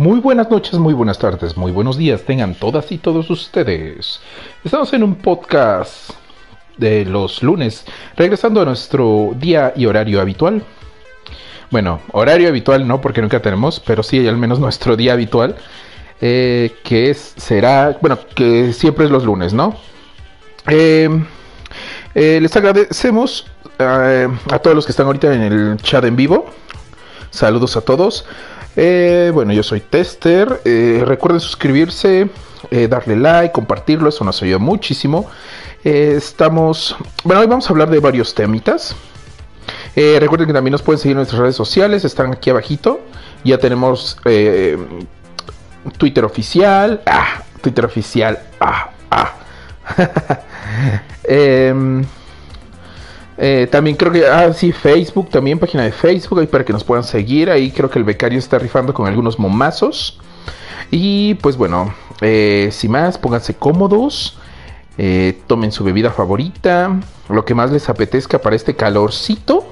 Muy buenas noches, muy buenas tardes, muy buenos días, tengan todas y todos ustedes. Estamos en un podcast de los lunes, regresando a nuestro día y horario habitual. Bueno, horario habitual no, porque nunca tenemos, pero sí al menos nuestro día habitual, eh, que es, será, bueno, que siempre es los lunes, ¿no? Eh, eh, les agradecemos a todos los que están ahorita en el chat en vivo. Saludos a todos. Eh, bueno, yo soy Tester. Eh, recuerden suscribirse, eh, darle like, compartirlo, eso nos ayuda muchísimo. estamos. Bueno, hoy vamos a hablar de varios temitas. recuerden que también nos pueden seguir en nuestras redes sociales, están aquí abajito. Ya tenemos Twitter oficial. Ah, Twitter oficial. Ah, ah. Eh, también creo que, ah, sí, Facebook, también página de Facebook, ahí para que nos puedan seguir. Ahí creo que el becario está rifando con algunos momazos. Y pues bueno, eh, sin más, pónganse cómodos. Eh, tomen su bebida favorita. Lo que más les apetezca para este calorcito.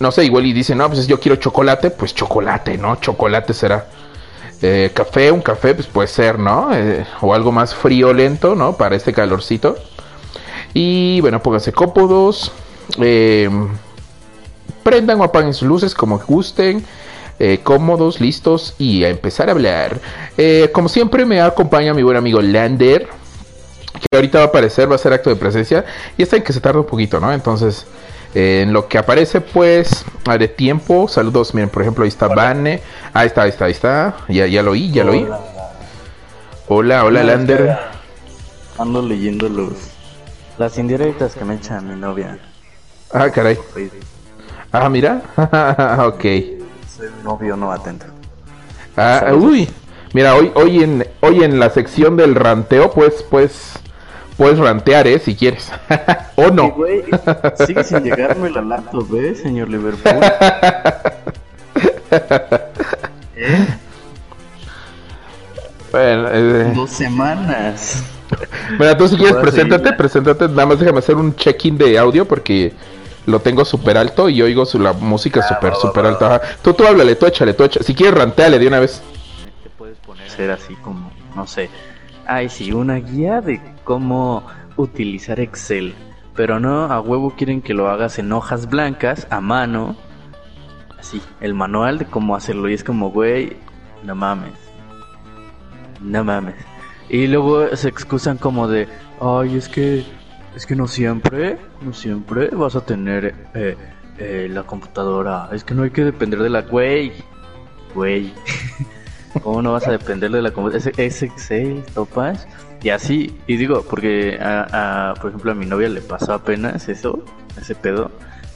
No sé, igual y dicen, no, pues yo quiero chocolate. Pues chocolate, ¿no? Chocolate será. café, un café, pues puede ser, ¿no? o algo más frío, lento, ¿no? Para este calorcito. Y bueno, pónganse cómodos. Eh, prendan o apaguen sus luces como gusten. Eh, cómodos, listos y a empezar a hablar. Eh, como siempre me acompaña mi buen amigo Lander. Que ahorita va a aparecer, va a ser acto de presencia. Y está en que se tarda un poquito, ¿no? Entonces, en lo que aparece, pues, haré tiempo. Saludos, miren, por ejemplo, ahí está Vane. Ahí está, ahí está, ahí está. Ya, ya lo oí, ya lo oí. Hola, hola, Lander. Ando leyendo los las indirectas que me echa mi novia. Ah, caray. Ah, mira. ok. Soy novio no atento. Ah, uy. Mira, hoy, hoy, en, hoy en la sección del ranteo, pues, pues, puedes rantear, ¿eh? Si quieres. o no. güey, sigue sin llegarme la laptop, ¿eh, señor Liverpool? ¿Eh? Bueno, eh... Dos semanas. Bueno, tú si quieres, preséntate, preséntate. Nada más déjame hacer un check-in de audio porque lo tengo súper alto y oigo su, la música ah, súper, súper alta. Tú, tú háblale, tú échale, tú échale. Si quieres, ranteale de una vez. Te puedes poner ser así como, no sé. Ay, sí, una guía de cómo utilizar Excel. Pero no, a huevo quieren que lo hagas en hojas blancas, a mano. Así, el manual de cómo hacerlo. Y es como, güey, no mames. No mames. Y luego se excusan como de, ay, es que, es que no siempre, no siempre vas a tener eh, eh, la computadora. Es que no hay que depender de la, güey, güey. ¿Cómo no vas a depender de la computadora? Es, Excel, topas. Y así, y digo, porque a, por ejemplo a mi novia le pasó apenas eso, ese pedo.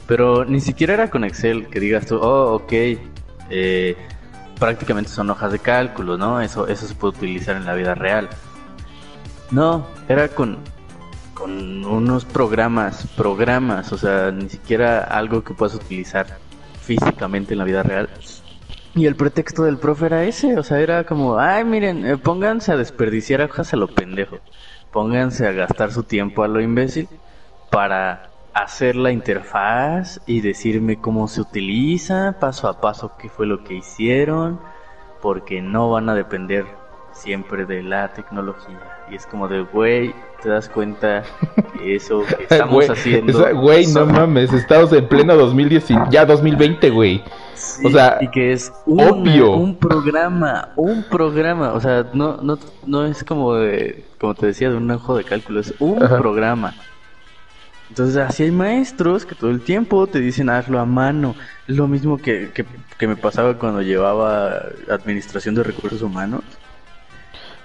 Pero ni siquiera era con Excel, que digas tú, oh, ok, eh, prácticamente son hojas de cálculo, ¿no? Eso, eso se puede utilizar en la vida real. No, era con, con unos programas, programas, o sea, ni siquiera algo que puedas utilizar físicamente en la vida real. Y el pretexto del profe era ese, o sea, era como, ay, miren, eh, pónganse a desperdiciar hojas a lo pendejo, pónganse a gastar su tiempo a lo imbécil para hacer la interfaz y decirme cómo se utiliza, paso a paso qué fue lo que hicieron, porque no van a depender siempre de la tecnología. Y es como de, güey, te das cuenta que eso que estamos haciendo. Güey, no mames, estamos en pleno 2010, ya 2020, güey. o sea, y que es obvio. un programa, un programa, o sea, no, no, no es como de, como te decía, de un ojo de cálculo, es un programa. Entonces, así hay maestros que todo el tiempo te dicen hazlo a mano. Es lo mismo que, que, me pasaba cuando llevaba administración de recursos humanos.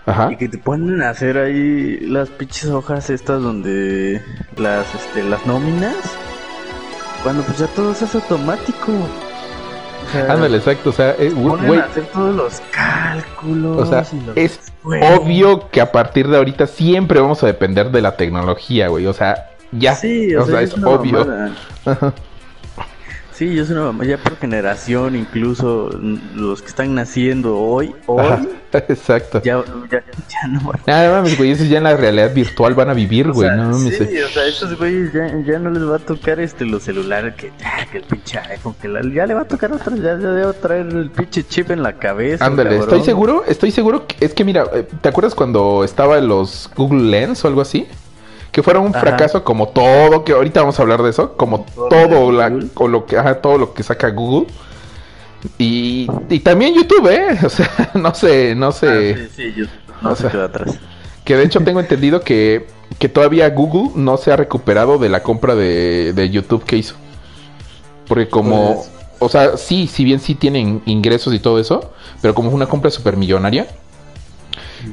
Ajá. Y que te ponen a hacer ahí las pinches hojas estas donde las, este, las nóminas. Cuando pues ya todo se hace automático. Ándale, exacto, o sea, eh, güey, hacer todos los cálculos. O sea, es obvio que a partir de ahorita siempre vamos a depender de la tecnología, güey. O sea, ya. Sí, o, sea, es, obvio. Sí, yo soy una mamá, ya por generación, incluso los que están naciendo hoy, hoy. exacto. Ya, ya, ya no. Nada mames, güey, esos ya en la realidad virtual van a vivir, güey, no Sí, o sea, estos güeyes ya, ya, no les va a tocar este los celulares, que, que el pinche iPhone, que la, ya le va a tocar otra, ya, ya debo traer el pinche chip en la cabeza. Ándale, estoy seguro, estoy seguro, que, es que mira, eh, ¿te acuerdas cuando estaba los Google Lens o algo así? Que fueron un fracaso como todo, que ahorita vamos a hablar de eso, como todo, la, o lo que, ajá, todo lo que saca Google. Y, y también YouTube, ¿eh? O sea, no sé, no sé. Ah, sí, sí, YouTube. No se queda atrás. Que de hecho tengo entendido que, que todavía Google no se ha recuperado de la compra de, de YouTube que hizo. Porque como, pues, o sea, sí, si bien sí tienen ingresos y todo eso, pero como es una compra super millonaria,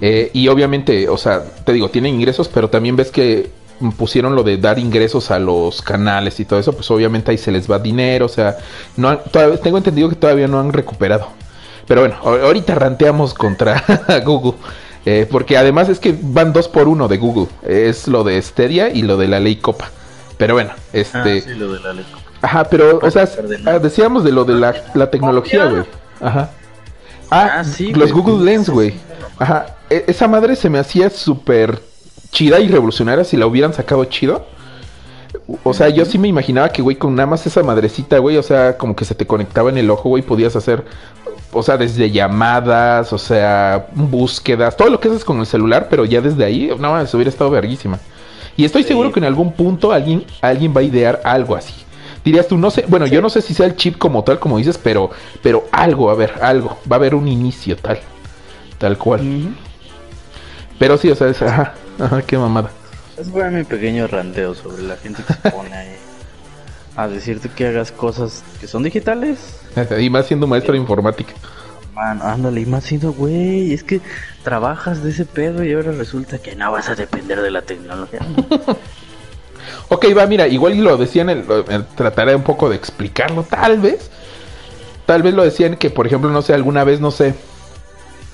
eh, y obviamente, o sea, te digo, tienen ingresos, pero también ves que pusieron lo de dar ingresos a los canales y todo eso, pues obviamente ahí se les va dinero, o sea, no todavía, tengo entendido que todavía no han recuperado. Pero bueno, ahorita ranteamos contra Google. Eh, porque además es que van dos por uno de Google. Es lo de Stadia y lo de la ley Copa. Pero bueno, este... Ah, sí, lo de la ley Copa. Ajá, pero, o sea, ah, decíamos de lo de la, la tecnología, güey. Ajá. Ah, ah sí, los Google Lens, güey. Ajá. E, esa madre se me hacía súper chida y revolucionaria si la hubieran sacado chido. O sea, yo sí me imaginaba que, güey, con nada más esa madrecita, güey, o sea, como que se te conectaba en el ojo, güey, podías hacer, o sea, desde llamadas, o sea, búsquedas, todo lo que haces con el celular, pero ya desde ahí, no, más, hubiera estado verguísima. Y estoy seguro que en algún punto alguien, alguien va a idear algo así. Dirías tú, no sé, bueno, yo no sé si sea el chip como tal, como dices, pero, pero algo, a ver, algo, va a haber un inicio tal, tal cual. Pero sí, o sea, es, ajá, ajá, qué mamada. Es fue mi pequeño randeo sobre la gente que se pone ahí a decirte que hagas cosas que son digitales. Y más siendo maestro de informática. Mano, ándale, y más siendo, güey, es que trabajas de ese pedo y ahora resulta que no vas a depender de la tecnología. ok, va, mira, igual lo decían, el, trataré un poco de explicarlo, tal vez. Tal vez lo decían que, por ejemplo, no sé, alguna vez, no sé,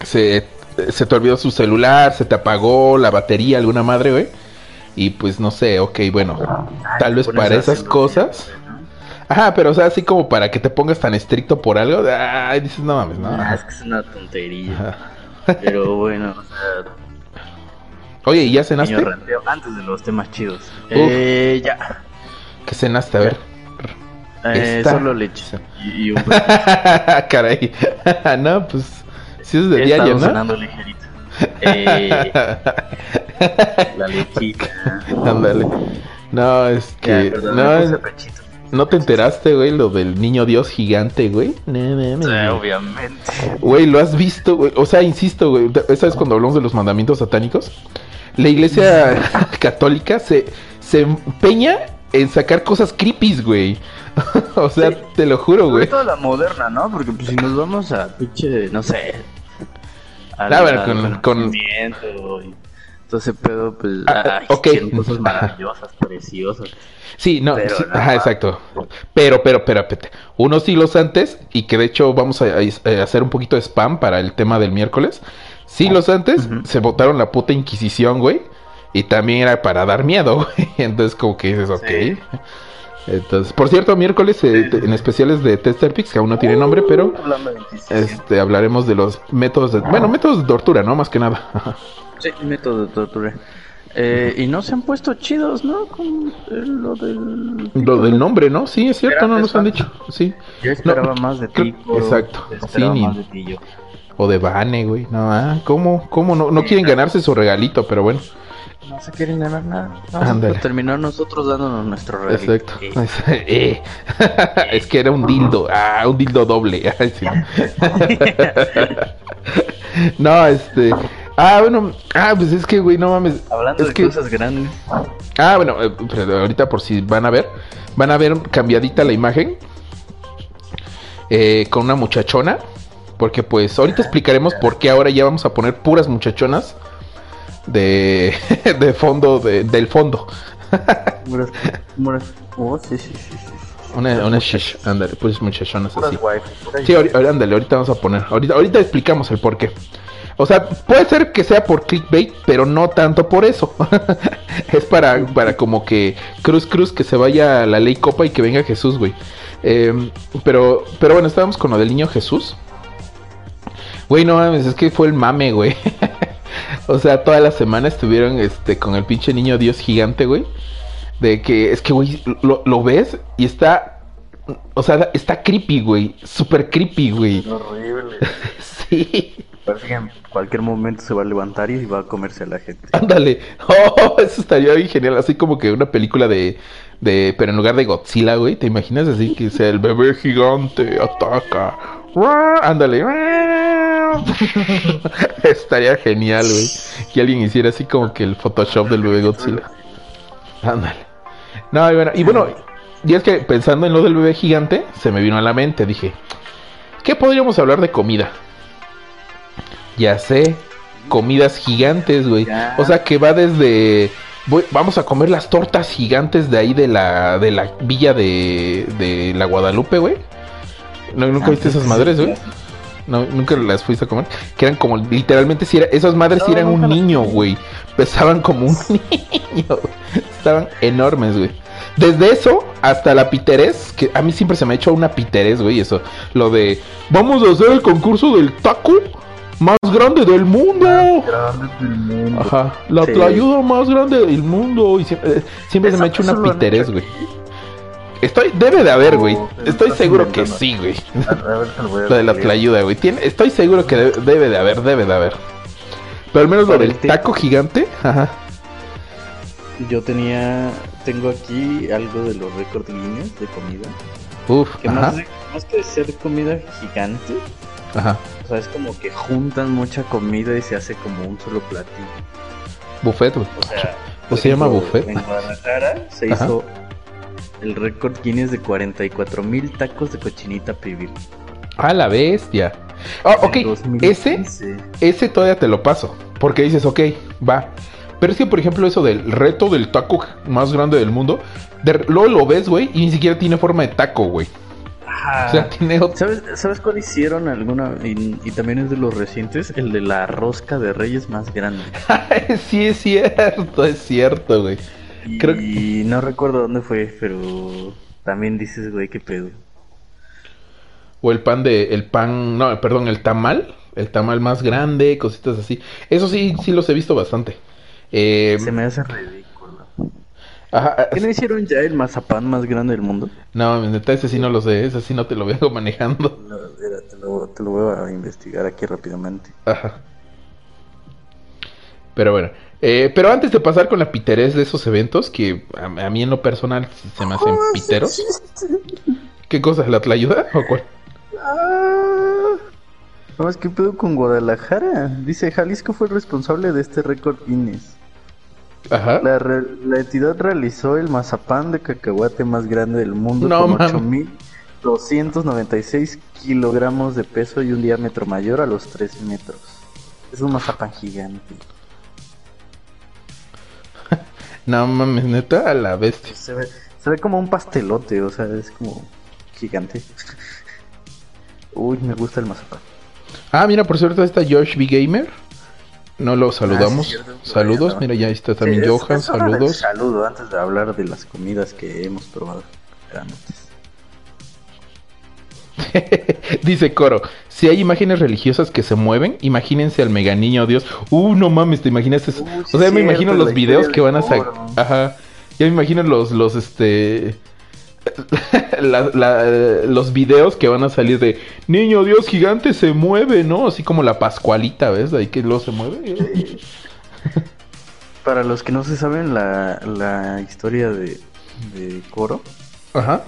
se se te olvidó su celular, se te apagó la batería, alguna madre, güey. Y pues no sé, ok, bueno, tal vez para esas cosas. Ajá, pero o sea, así como para que te pongas tan estricto por algo, ay, dices, no mames, no. es que es una tontería. Pero bueno, o sea. Oye, ¿y ya cenaste? Antes de los temas chidos. Eh, ya. ¿Qué cenaste? A ver. Eh, solo leche. Y, un Caray. no, pues si es de día ¿no? ligerito. Eh, la lechita. Ándale. No, es que. no, ¿No te enteraste, güey, lo del niño Dios gigante, güey? No, sí, obviamente. Güey, lo has visto, güey. O sea, insisto, güey. Esa es cuando hablamos de los mandamientos satánicos. La iglesia católica se, se empeña en sacar cosas creepy, güey. o sea, te lo juro, güey. Toda la moderna, ¿no? Porque pues, si nos vamos a pinche, no sé, a ver, con, con... Entonces, pero pues, ah, ay, cosas maravillosas, preciosas. Sí, no, ajá, exacto. Pero, pero, pero, unos siglos antes, y que de hecho vamos a, hacer un poquito de spam para el tema del miércoles. Siglos antes se votaron la puta Inquisición, güey. Y también era para dar miedo, güey. Entonces, como que dices, ok. Entonces, por cierto, miércoles eh, en especiales de Tester Pix, que aún no tiene nombre, pero este hablaremos de los métodos de, bueno, métodos de tortura, ¿no? Más que nada. sí, métodos de tortura. Eh, y no se han puesto chidos, ¿no? Con lo del... Lo del nombre, ¿no? Sí, es cierto, no nos han dicho. Sí. Yo esperaba más de ti. Exacto. Sí, más de ti yo. O de Bane, güey. No, ah, ¿cómo? ¿Cómo? No, no quieren ganarse su regalito, pero bueno no se quieren ganar nada. Vamos a terminar nosotros dándonos nuestro regalo. Exacto. Eh. es que era un dildo. Ah, un dildo doble. no, este. Ah, bueno. Ah, pues es que, güey, no mames. Hablando de cosas grandes. Ah, bueno, eh, ahorita por si van a ver. Van a ver cambiadita la imagen. Eh, con una muchachona. Porque pues ahorita explicaremos por qué ahora ya vamos a poner puras muchachonas de, de fondo, de, del fondo. oh, sí, sí, sí, Una, una shish, ándale, pues muchachonas así. Sí, ándale, ahorita vamos a poner. Ahorita, ahorita explicamos el porqué. O sea, puede ser que sea por clickbait, pero no tanto por eso. es para, para como que Cruz Cruz que se vaya a la ley copa y que venga Jesús, güey. Em, pero, pero bueno, estábamos con lo del niño Jesús. Güey, no mames, es que fue el mame, güey. o sea, toda la semana estuvieron este, con el pinche niño Dios gigante, güey. De que, es que, güey, lo, lo ves y está. O sea, está creepy, güey. Súper creepy, güey. Horrible. sí. Parece que en cualquier momento se va a levantar y va a comerse a la gente. Ándale. Oh, eso estaría bien genial. Así como que una película de. de pero en lugar de Godzilla, güey. ¿Te imaginas así que sea el bebé gigante ataca? Ándale. estaría genial, güey. Que alguien hiciera así como que el Photoshop del bebé Godzilla. Ándale. No, y bueno, y bueno, y es que pensando en lo del bebé gigante, se me vino a la mente. Dije, ¿qué podríamos hablar de comida? Ya sé, comidas gigantes, güey. O sea, que va desde... voy- vamos a comer las tortas gigantes de ahí de la, de la villa de, de la Guadalupe, güey. ¿No, ¿Nunca Ah, viste esas madres, sí, güey? No, nunca las fuiste a comer. Que eran como, literalmente, si era, esas madres eran un niño, güey. Pesaban como un niño. Estaban enormes, güey. Desde eso hasta la piterés, que a mí siempre se me ha hecho una piterés, güey, eso. Lo de, vamos a hacer el concurso del taco más grande del mundo. Grandes del mundo. Ajá, la Sí. ayuda más grande del mundo. Y siempre, eh, siempre se me ha hecho una hecho güey. Estoy, debe de haber, güey. Estoy seguro que sí, güey. Lo de la tlayuda, güey. Tiene- Estoy seguro que de- debe de haber, debe de haber. Pero al menos lo del taco gigante, ajá. Yo tenía, tengo aquí algo de los récords Guinness de comida. Uf, Que ajá, más, de- más que ser comida gigante, ajá. o sea, es como que juntan mucha comida y se hace como un solo platillo. Buffet, güey. O sea, ¿O se llama buffet? En Guadalajara se Ajá. hizo el récord Guinness de 44 mil tacos de cochinita pibil. Ah, la bestia. Ah, ok. Ese, 2015. ese todavía te lo paso. Porque dices, ok, va. Pero es que, por ejemplo, eso del reto del taco más grande del mundo, de- luego lo ves, güey, y ni siquiera tiene forma de taco, güey. Ajá. O sea, tiene otro. ¿Sabes, ¿Sabes cuál hicieron alguna? Y, y también es de los recientes, el de la rosca de reyes más grande. sí, es cierto, es cierto, güey. Creo que- Y no recuerdo dónde fue, pero también dices, güey, qué pedo. O el pan de, el pan, no, perdón, el tamal, el tamal más grande, cositas así. Eso sí, sí los he visto bastante. Eh, Se me hace ridículo. ajá, ¿Qué no hicieron ya el mazapán más grande del mundo? no, neta, ese sí no lo sé, ese sí no te lo vengo manejando. No, espera, te, lo, te lo voy a investigar aquí rápidamente. Ajá. Pero bueno, eh, pero antes de pasar con la piterés de esos eventos, que a, a mí en lo personal se me hacen piteros. ¿Qué cosa? ¿La ayuda o cuál? Ah. No, es que pedo con Guadalajara. Dice, Jalisco fue el responsable de este récord Guinness. Ajá. La, re- la entidad realizó el mazapán de cacahuate más grande del mundo No, con mames. 8.296 kilogramos de peso y un diámetro mayor a los 3 metros. Es un mazapán gigante. No mames, neta, a la bestia. Se ve, se ve como un pastelote, o sea, es como gigante. Uy, me gusta el mazapán. Ah, mira, por cierto, está Josh B. Gamer. No lo saludamos. Ah, sí, cierto, por ahí Saludos, mira, ya está también Sí, es- Johan, es saludos. Saludo antes de hablar de las comidas que hemos probado. Grandes. Dice Coro, si hay imágenes religiosas que se mueven, imagínense al mega niño Dios. Uh, no mames, te imaginas eso. Uy, o sí sea, me imagino los videos que van a sacar. Ajá. Ya me imagino los, los, este... la- la- los videos que van a salir de Niño Dios gigante se mueve, ¿no? Así como la Pascualita, ¿ves? Ahí que luego se mueve. Para los que no se saben la, la historia de, de Coro, Ajá.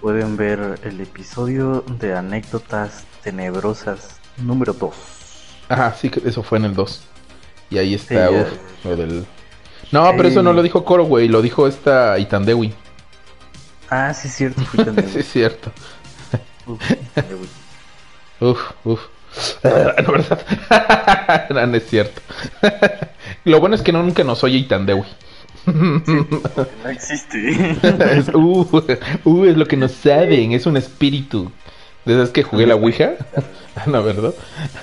Pueden ver el episodio de anécdotas tenebrosas número 2. Ajá, sí, eso fue en el 2. Y ahí está, Sí, uf, lo del... No, pero eso no lo dijo Coro, güey, lo dijo esta Itandewi. Ah, sí, es cierto. sí, es cierto. Uf, Uf, uf. no, ¿verdad? no, no es cierto. Lo bueno es que no, nunca nos oye Itandewi. No existe. es, uh, uh, es lo que no saben, es un espíritu Desde que jugué la Ouija. no, ¿verdad?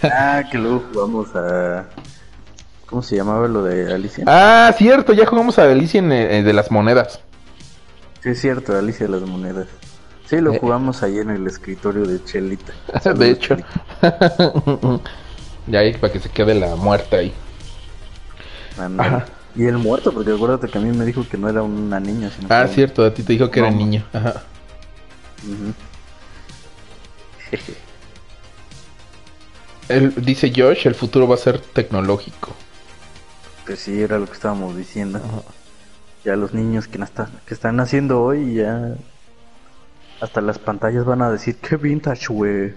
ah, que luego jugamos a. ¿Cómo se llamaba lo de Alicia? Ah, cierto, ya jugamos a Alicia en, eh, de las monedas. Sí, es cierto, Alicia de las monedas. Sí, lo eh. jugamos ahí en el escritorio de Chelita. de hecho. ya ahí para que se quede la muerta ahí. Y el muerto, porque acuérdate que a mí me dijo que no era una niña. Sino ah, cierto, a ti te dijo que era niño. Ajá. dice Josh, el futuro va a ser tecnológico. Pues sí, era lo que estábamos diciendo. Ya los niños que, que están naciendo hoy ya hasta las pantallas van a decir que vintage, güey.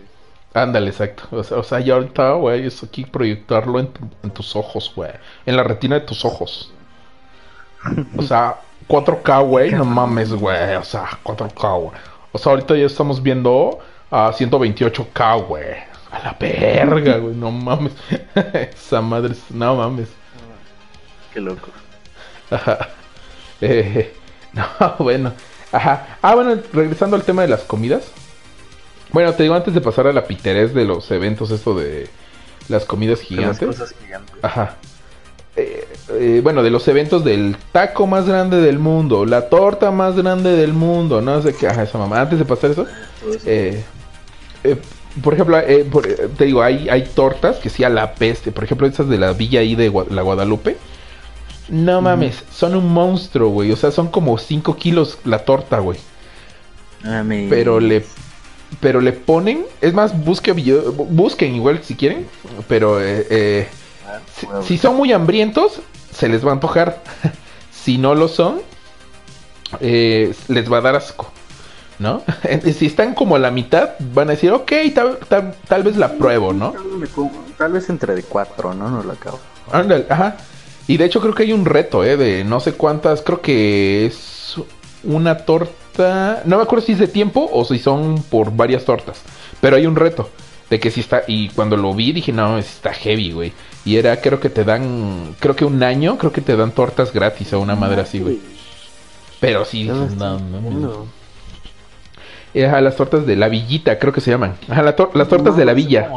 Ándale, exacto. O sea, ya ahorita, güey, es aquí proyectarlo en, en tus ojos, güey. En la retina de tus ojos. O sea, 4K, güey, no mames, güey. O sea, 4K, güey. O sea, ahorita ya estamos viendo a 128K, güey. A la verga, güey, no mames. Esa madre, no mames. Qué loco. Ajá. Eh, no, bueno. Ajá. Ah, bueno, regresando al tema de las comidas. Bueno, te digo antes de pasar a la piterez de los eventos, esto de las comidas gigantes. las cosas gigantes. Ajá. Eh, eh, bueno, de los eventos del taco más grande del mundo, la torta más grande del mundo, no sé qué, ajá, esa mamá. Antes de pasar eso, eh, por ejemplo, te digo, hay, hay tortas que sí a la peste, por ejemplo, esas de la villa ahí de la Guadalupe. No mames, son un monstruo, güey. O sea, son como 5 kilos la torta, güey. Pero le pero le ponen, es más, busque, busquen igual si quieren, pero eh, si, son muy hambrientos, se les va a antojar. si no lo son, eh, les va a dar asco. ¿No? si están como a la mitad, van a decir, ok, tal, vez la pruebo, ¿no? Tal vez entre de cuatro, ¿no? No la acabo. ajá. Y de hecho creo que hay un reto, ¿eh? De no sé cuántas, creo que es una torta... No me acuerdo si es de tiempo o si son por varias tortas. Pero hay un reto de que si está... Y cuando lo vi dije, no, está heavy, güey. Y era, creo que te dan, creo que un año, creo que te dan tortas gratis o una madre así, güey. Pero sí, no, no, no. Ajá, las tortas de la villita, creo que se llaman. Ajá, las tortas de la villa.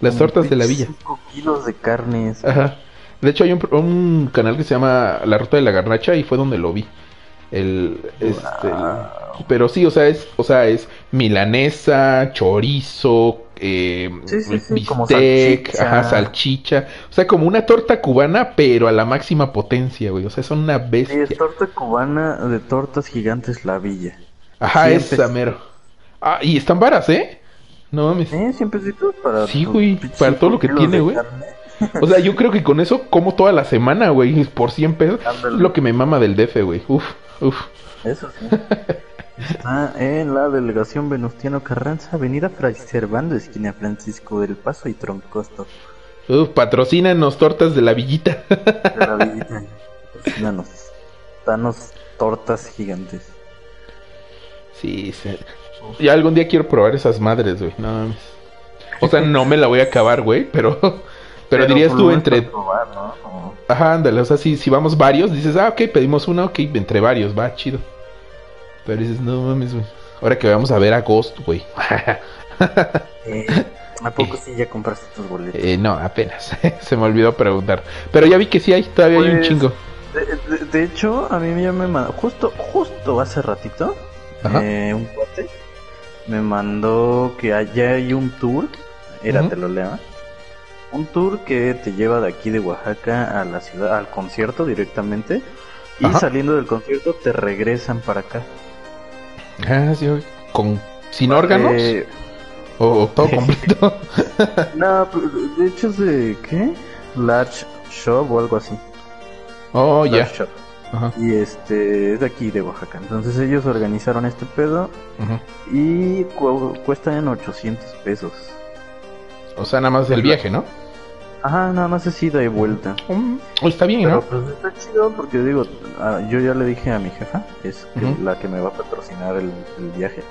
Las tortas de la villa. 5 kilos de carnes. Ajá. De hecho, hay un, canal que se llama La Ruta de la Garnacha y fue donde lo vi. El, este, pero sí, o sea, es, o sea, es milanesa, chorizo, eh, bistec, salchicha. salchicha. O sea, como una torta cubana, pero a la máxima potencia, güey. O sea, son una bestia. Sí, es torta cubana de tortas gigantes La Villa. Ajá, esa mero. Ah, y están varas, ¿eh? No mames. Sí, siempre para. Sí, güey, para todo lo que tiene, güey. O sea, yo creo que con eso como toda la semana, güey, por 100 pesos. Lo que me mama del DF, güey. Uf, uf. Eso sí. Está en la delegación Venustiano Carranza, avenida Fray Servando, esquina Francisco del Paso y Troncosto. Uf, patrocínanos tortas de la villita. De la villita. Patrocínanos. Danos tortas gigantes. Sí, sí. Ya algún día quiero probar esas madres, güey. No O sea, no me la voy a acabar, güey, pero... Pero, dirías tú entre... Probar, ¿no? Ajá, ándale, o sea, si, si vamos varios, dices, ah, ok, pedimos una, ok, entre varios, va, chido. Pero dices, no mames, güey. Ahora que vamos a ver a Ghost, güey. eh, ¿A poco sí ya compraste tus boletos? Eh, no, apenas. Se me olvidó preguntar. Pero ya vi que sí hay, todavía hay un pues, chingo. De, hecho, a mí ya me mandó, justo, justo hace ratito, eh, un cuate me mandó que allá hay un tour. Era, te lo leo. Un tour que te lleva de aquí de Oaxaca a la ciudad, al concierto directamente. Y saliendo del concierto te regresan para acá. Ah, sí, con sin órganos. Eh, o todo completo. no, de hecho es de ¿qué? Large Shop o algo así. Oh, ya. Y este es de aquí de Oaxaca. Entonces ellos organizaron este pedo y cuestan 800 pesos. O sea, nada más del viaje, ¿no? Ajá, nada más es ida y vuelta. Está bien, Pero, Pues está chido porque digo, ah, yo ya le dije a mi jefa, es la que me va a patrocinar el, viaje.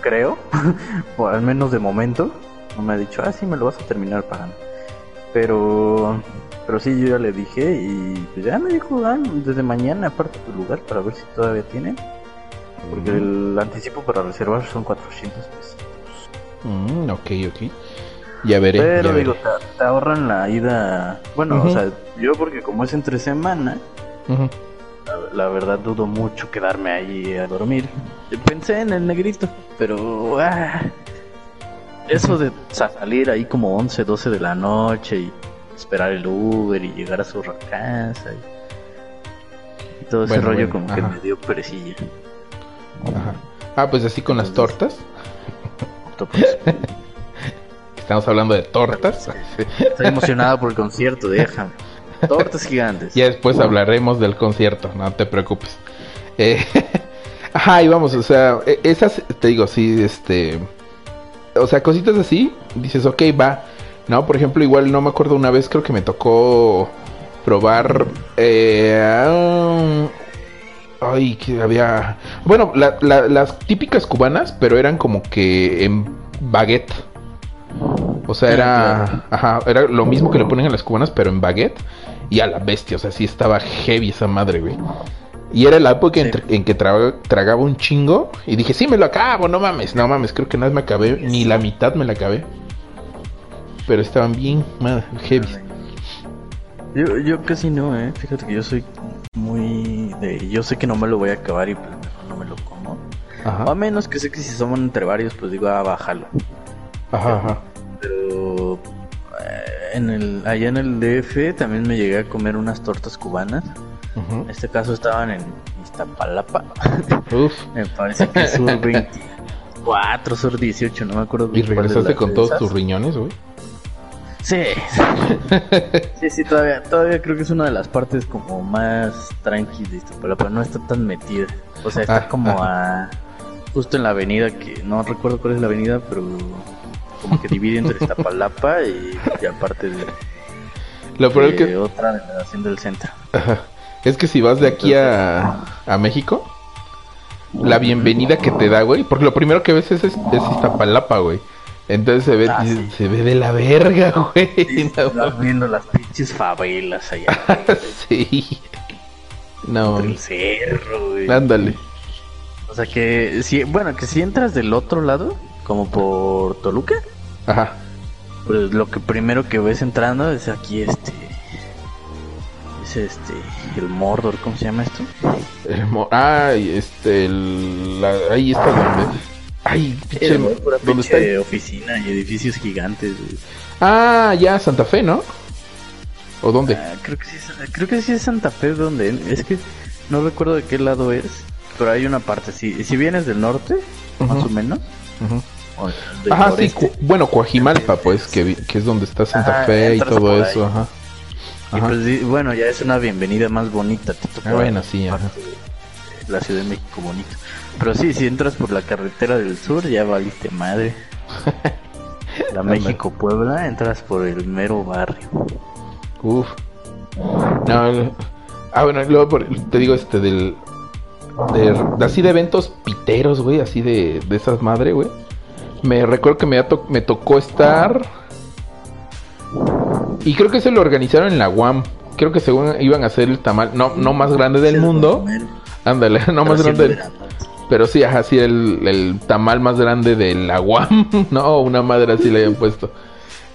Creo, o al menos de momento, no me ha dicho, ah, sí, me lo vas a terminar pagando. Pero, pero sí, yo ya le dije y pues ya me dijo, ah, desde mañana aparte tu lugar para ver si todavía tienen. Porque el anticipo para reservar son 400 pesos. Mm, ok, ok. Ya veré. Pero ya digo, veré. te, te ahorran la ida. Bueno, o sea, yo porque como es entre semana, la, la verdad dudo mucho quedarme ahí a dormir. Pensé en el negrito, pero. ah, eso de sa- salir ahí como 11, 12 de la noche y esperar el Uber y llegar a su casa y, y todo ese rollo bueno, como que me dio perecilla. Ajá. Ah, pues así con las tortas. Estamos hablando de tortas. Estoy emocionado por el concierto, déjame. Tortas gigantes. Ya después hablaremos del concierto, no te preocupes. Eh, ajá, y vamos, o sea, e- esas, te digo, sí, este... O sea, cositas así, dices, ok, va. No, por ejemplo, igual no me acuerdo una vez, creo que me tocó probar... Eh, ay, que había... Bueno, la- la- las típicas cubanas, pero eran como que en baguette. O sea, era, ajá, era lo mismo que le ponen a las cubanas, pero en baguette. Y a la bestia, o sea, sí estaba heavy esa madre, güey. Y era la época Sí. en que tra- tragaba un chingo. Y dije, sí, me lo acabo, no mames, no mames, creo que nada me acabé, ni la mitad me la acabé. Pero estaban bien, madre, heavy. Yo, yo casi no, eh. Fíjate que yo soy muy de. Yo sé que no me lo voy a acabar y pues mejor no me lo como. O a menos que sé que si somos entre varios, pues digo, ah, bájalo. Ajá, ajá. Pero. eh, En el, allá en el DF también me llegué a comer unas tortas cubanas. En este caso estaban en Iztapalapa. Uf, me parece que sur 24, sur 18, no me acuerdo y regresaste con todos tus riñones, güey. Sí. sí, sí, todavía, todavía creo que es una de las partes como más tranqui de Iztapalapa, no está tan metida. O sea, está Ah, como a justo en la avenida que no recuerdo cuál es la avenida, pero como que divide entre Iztapalapa y, y aparte de, Lo peor es que, otra delegación del centro. ajá, es que si vas de aquí a, a México, la bienvenida que te da, güey. Porque lo primero que ves es, es, es Iztapalapa, güey. Entonces se ve, Ah, sí. se ve de la verga, güey. No Estás viendo las pinches favelas allá sí. No, entre el cerro, güey. ándale. O sea que si, bueno, que si entras del otro lado, como por Toluca, Ajá. Pues lo que primero que ves entrando es aquí este. Es este. El Mordor, ¿cómo se llama esto? El mo- Ay, este, el, la- ahí está donde. Ay, pinche, ¿dónde está? el- oficina y edificios gigantes. güey. Ah, ya, Santa Fe, ¿no? ¿O dónde? Ah, creo que sí es, creo que sí es Santa Fe donde es que no recuerdo de qué lado es, pero hay una parte. Si, si vienes del norte, más o menos. Del Ajá, sí, Cu- bueno, Coajimalpa, pues, que, que es donde está Santa Ajá, Fe y todo eso, ajá. y pues, bueno, ya es una bienvenida más bonita. te Ah, bueno, sí, ajá. La Ciudad de México bonito. Pero sí, si entras por la carretera del sur, ya valiste madre. La México-Puebla, entras por el mero barrio. Uf. No, ah, bueno, luego por- te digo este del de, de así de eventos piteros, güey, así de, de esas madre, güey. Me recuerdo que me, to- me tocó estar y creo que se lo organizaron en la UAM. Creo que según iban a hacer el tamal, no, no más grande del mundo. Ándale, no más grande del, pero sí, ajá, sí, el, el tamal más grande de la UAM, ¿no? Una madre así le habían puesto.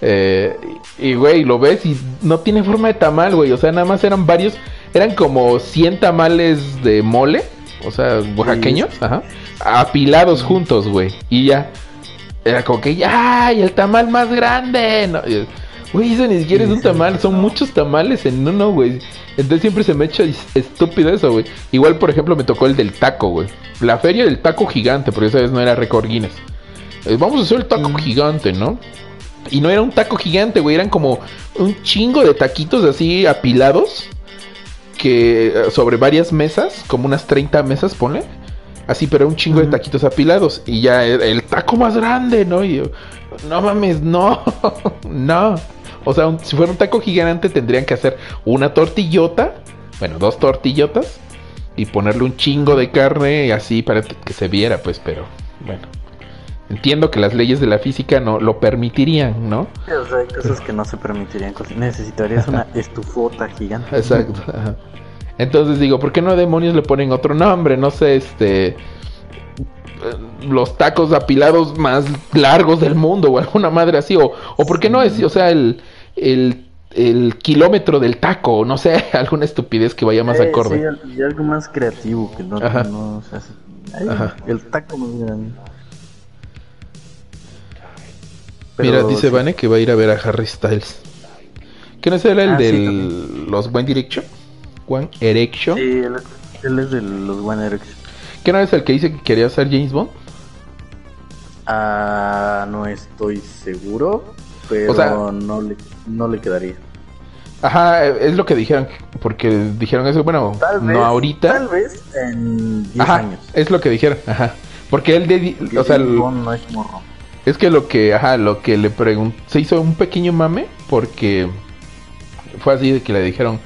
Eh, y, güey, lo ves y no tiene forma de tamal, güey. O sea, nada más eran varios, eran como 100 tamales de mole, o sea, oaxaqueños, ajá, apilados juntos, güey. Y ya, era como que, ¡ay, el tamal más grande! No, Güey, eso ni siquiera es un tamal, son muchos tamales en uno, güey. Entonces siempre se me echa estúpido eso, güey. Igual, por ejemplo, me tocó el del taco, güey. La feria del taco gigante, porque esa vez no era récord Guinness. Eh, vamos a hacer el taco gigante, ¿no? Y no era un taco gigante, güey. Eran como un chingo de taquitos así apilados. Que eh, sobre varias mesas, como unas 30 mesas, ponle. Así, pero un chingo de taquitos apilados. Y ya el, el taco más grande, ¿no? Y yo, no mames, no, no. O sea, un- si fuera un taco gigante tendrían que hacer una tortillota. Bueno, dos tortillotas. Y ponerle un chingo de carne y así para que se viera, pues, pero bueno. Entiendo que las leyes de la física no lo permitirían, ¿no? O sea, hay cosas que no se permitirían. Necesitarías una estufota gigante. Exacto. Entonces digo, ¿por qué no demonios le ponen otro nombre? No sé, este... los tacos apilados más largos del mundo o alguna madre así o, o por qué no es, o sea, el, el, el kilómetro del taco, no sé, alguna estupidez que vaya más Sí, acorde. sí, y algo más creativo que no, Ajá. no se hace. Ay, Ajá. El taco más grande. Mira, dice sí. Vane que va a ir a ver a Harry Styles. ¿Que no el Ah, sí, de los One Direction? One Erection. Sí, él, él es de los One Erection. ¿Que no es el que dice que quería ser James Bond? Ah, no estoy seguro, pero O sea- no, le, no le quedaría. Ajá, es lo que dijeron, porque dijeron eso, bueno, Tal vez, no ahorita. Tal vez en 10 Ajá, años. es lo que dijeron, ajá. Porque él, de, Porque o sea, el- no es morro. es que lo que, ajá, lo que le preguntó, se hizo un pequeño mame, porque fue así de que le dijeron,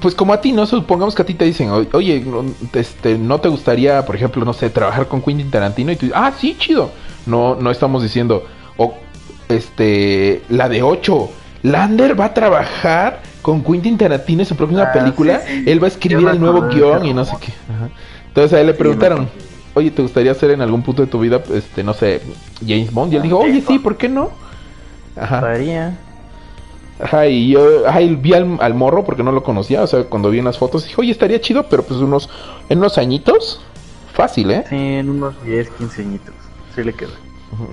pues como a ti, ¿no? Supongamos que a ti te dicen, "O- oye, no, este, ¿no te gustaría, por ejemplo, no sé, trabajar con Quentin Tarantino? Y tú dices, ah, sí, chido. No, no estamos diciendo, o, este, la de 8, Lander va a trabajar con Quentin Tarantino en su próxima Ah, película, sí, sí. él va a escribir el nuevo guion y no sé qué. Ajá. Entonces a él le preguntaron, oye, ¿te gustaría ser en algún punto de tu vida, este, no sé, James Bond? Y él dijo, oye, sí, ¿por qué no? Ajá. Ajá, y yo ajá, y vi al, al morro porque no lo conocía, o sea, cuando vi unas fotos dije, oye, estaría chido, pero pues unos, en unos añitos, fácil, ¿eh? Sí, en unos 10, 15 añitos. Sí le queda.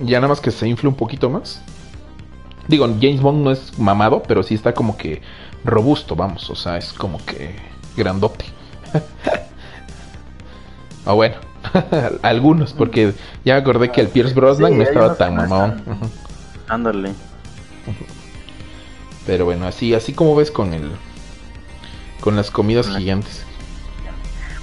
Ya nada más que se infle un poquito más. Digo, James Bond no es mamado, pero sí está como que robusto, vamos, o sea, es como que grandote. o bueno, algunos, porque ya me acordé que el Pierce Brosnan Sí, no estaba tan. Ujú. Ándale. Pero bueno, así, así como ves con el, con las comidas gigantes.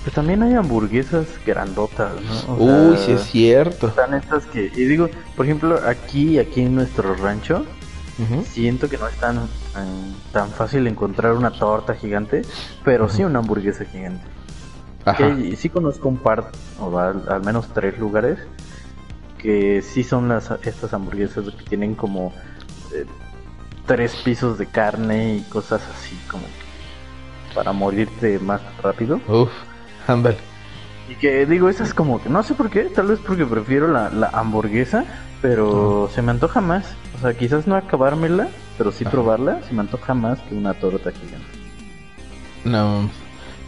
Pues también hay hamburguesas grandotas, ¿no? O Uy, sea, sí es cierto. Están estas que, y digo, por ejemplo, aquí, aquí en nuestro rancho, siento que no es tan, eh, tan fácil encontrar una torta gigante, pero sí una hamburguesa gigante. Ajá. Que sí conozco un par, o al, al menos tres lugares, que sí son las estas hamburguesas que tienen como eh, tres pisos de carne y cosas así como que para morirte más rápido. Uf, ándale. Y que digo, esas como que no sé por qué, tal vez porque prefiero la, la hamburguesa, pero se me antoja más. O sea, quizás no acabármela, pero sí Ajá. probarla, se me antoja más que una torta gigante. No.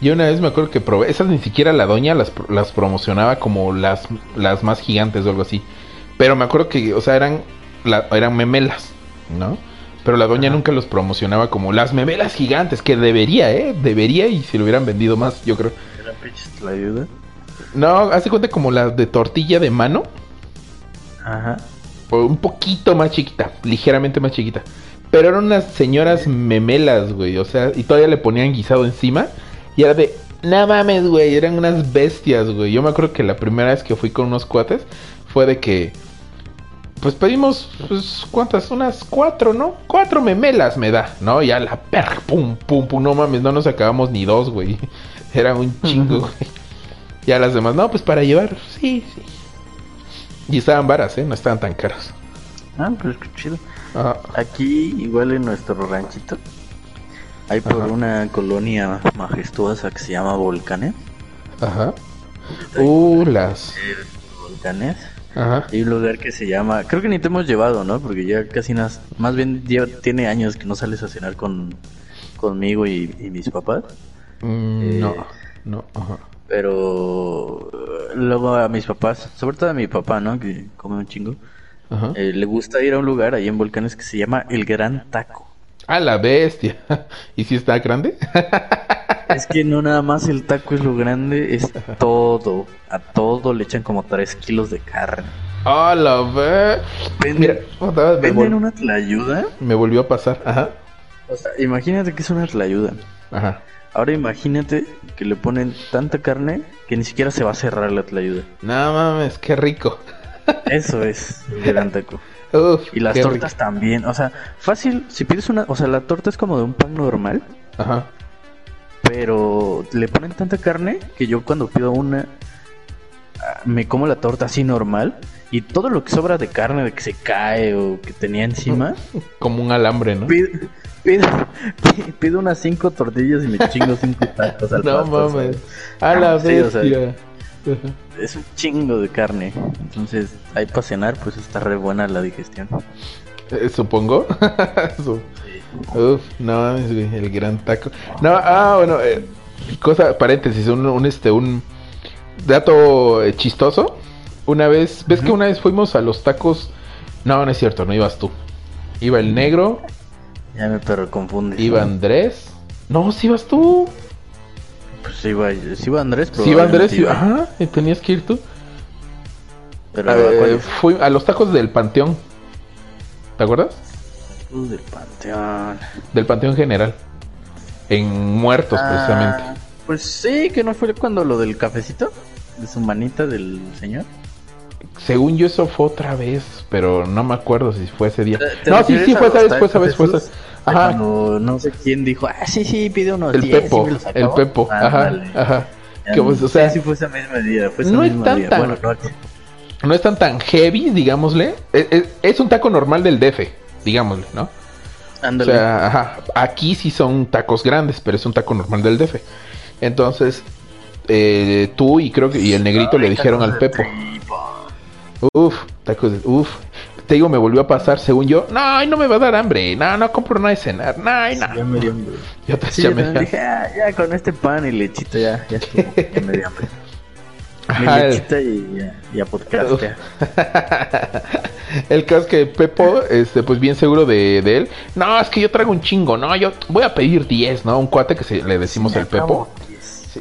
Yo una vez me acuerdo que probé, esas ni siquiera la doña las, las promocionaba como las, las más gigantes o algo así. Pero me acuerdo que, o sea, eran, la- eran memelas, ¿no? Pero la doña Ajá. nunca los promocionaba como las memelas gigantes, que debería, ¿eh? Debería y si lo hubieran vendido más, yo creo. ¿Era pinches la ayuda? No, hace cuenta como las de tortilla de mano, Ajá. o un poquito más chiquita, ligeramente más chiquita. Pero eran unas señoras memelas, güey, o sea, y todavía le ponían guisado encima. Y era de, no mames, güey, eran unas bestias, güey. Yo me acuerdo que la primera vez que fui con unos cuates fue de que, pues pedimos, pues, ¿cuántas? Unas cuatro, ¿no? Cuatro memelas me da, ¿no? Ya la perra, pum, pum, pum, no mames, no nos acabamos ni dos, güey. Era un chingo, güey. Ya las demás, no, pues para llevar, sí, sí. Y estaban varas, ¿eh? No estaban tan caras. Ah, pues qué chido. Ajá. Aquí, igual en nuestro ranchito, hay por Ajá. una colonia majestuosa que se llama Volcanes. Ajá. Uh, las. Volcanes. Ajá. Hay un lugar que se llama, creo que ni te hemos llevado, ¿no? Porque ya casi nas, más bien ya tiene años que no sales a cenar con conmigo y, y mis papás. Mm, Eh. No, no, ajá. Pero eh, luego a mis papás, sobre todo a mi papá, ¿no? Que come un chingo. Ajá. eh, le gusta ir a un lugar ahí en Volcanes que se llama El Gran Taco. Ah, la bestia. ¿Y si está grande? Es que no nada más el taco es lo grande, es todo. A todo le echan como 3 kilos de carne. Ah, la. Venden, Mira, otra vez venden una tlayuda. me volvió a pasar. Ajá. O sea, imagínate que es una tlayuda. Ajá. Ahora imagínate que le ponen tanta carne que ni siquiera se va a cerrar la tlayuda. No mames, qué rico. Eso es el gran taco. Uf, Y las tortas también. O sea, fácil, si pides una... O sea, la torta es como de un pan normal. Ajá. Pero le ponen tanta carne que yo cuando pido una... Me como la torta así normal. Y todo lo que sobra de carne, de que se cae o que tenía encima... Como un alambre, ¿no? Pido, pido, pido unas cinco tortillas y me chingo cinco tacos al No pasto, mames. A la Sí, o sea, bestia. es un chingo de carne. Entonces, ahí para cenar, pues está re buena la digestión. Eh, supongo. Uf, no el gran taco. No, ah, bueno, eh, cosa, paréntesis, un, este, un dato eh, chistoso. Una vez, ¿ves que una vez fuimos a los tacos? No, no es cierto, no ibas tú. Iba el negro. Ya me pero confunde. Iba Andrés. No, si ibas tú. Pues iba, sí iba Andrés, pero. Sí iba Andrés, ajá, y tenías que ir tú. Pero, eh, fui a los tacos del Panteón. ¿Te acuerdas? Del Panteón. Del Panteón General. En Muertos, ah, precisamente. Pues sí, que no fue cuando lo del cafecito. De su manita del señor. Según yo, eso fue otra vez, pero no me acuerdo si fue ese día. No, sí, sí, fue esa vez, fue esa vez, fue esa Ajá. no sé quién dijo, ah, sí, sí, pide unos El Pepo, el Pepo, ajá, ajá. Que, pues, o sea, sí, fue ese mismo día, fue no es tan, día. Tan, bueno, no, no están tan heavy, digámosle. Es, es, es, un taco normal del DF, digámosle, ¿no? Ándale. O sea, ajá, aquí sí son tacos grandes, pero es un taco normal del DF. Entonces, eh, tú y creo que y el negrito le dijeron al Pepo. Uf, tacos de, uf. Te digo, me volvió a pasar, según yo. No, no me va a dar hambre. No, no compro nada de cenar. No, no. ya me dio hambre. Yo te sí, ya me dije, ah, ya con este pan y lechita ya, ya, ya me dio hambre. Lechita y, y a podcast. el caso es que Pepo, este, pues bien seguro de, de, él. No, es que yo traigo un chingo, no, yo voy a pedir 10, ¿no? Un cuate que se, le decimos el Pepo.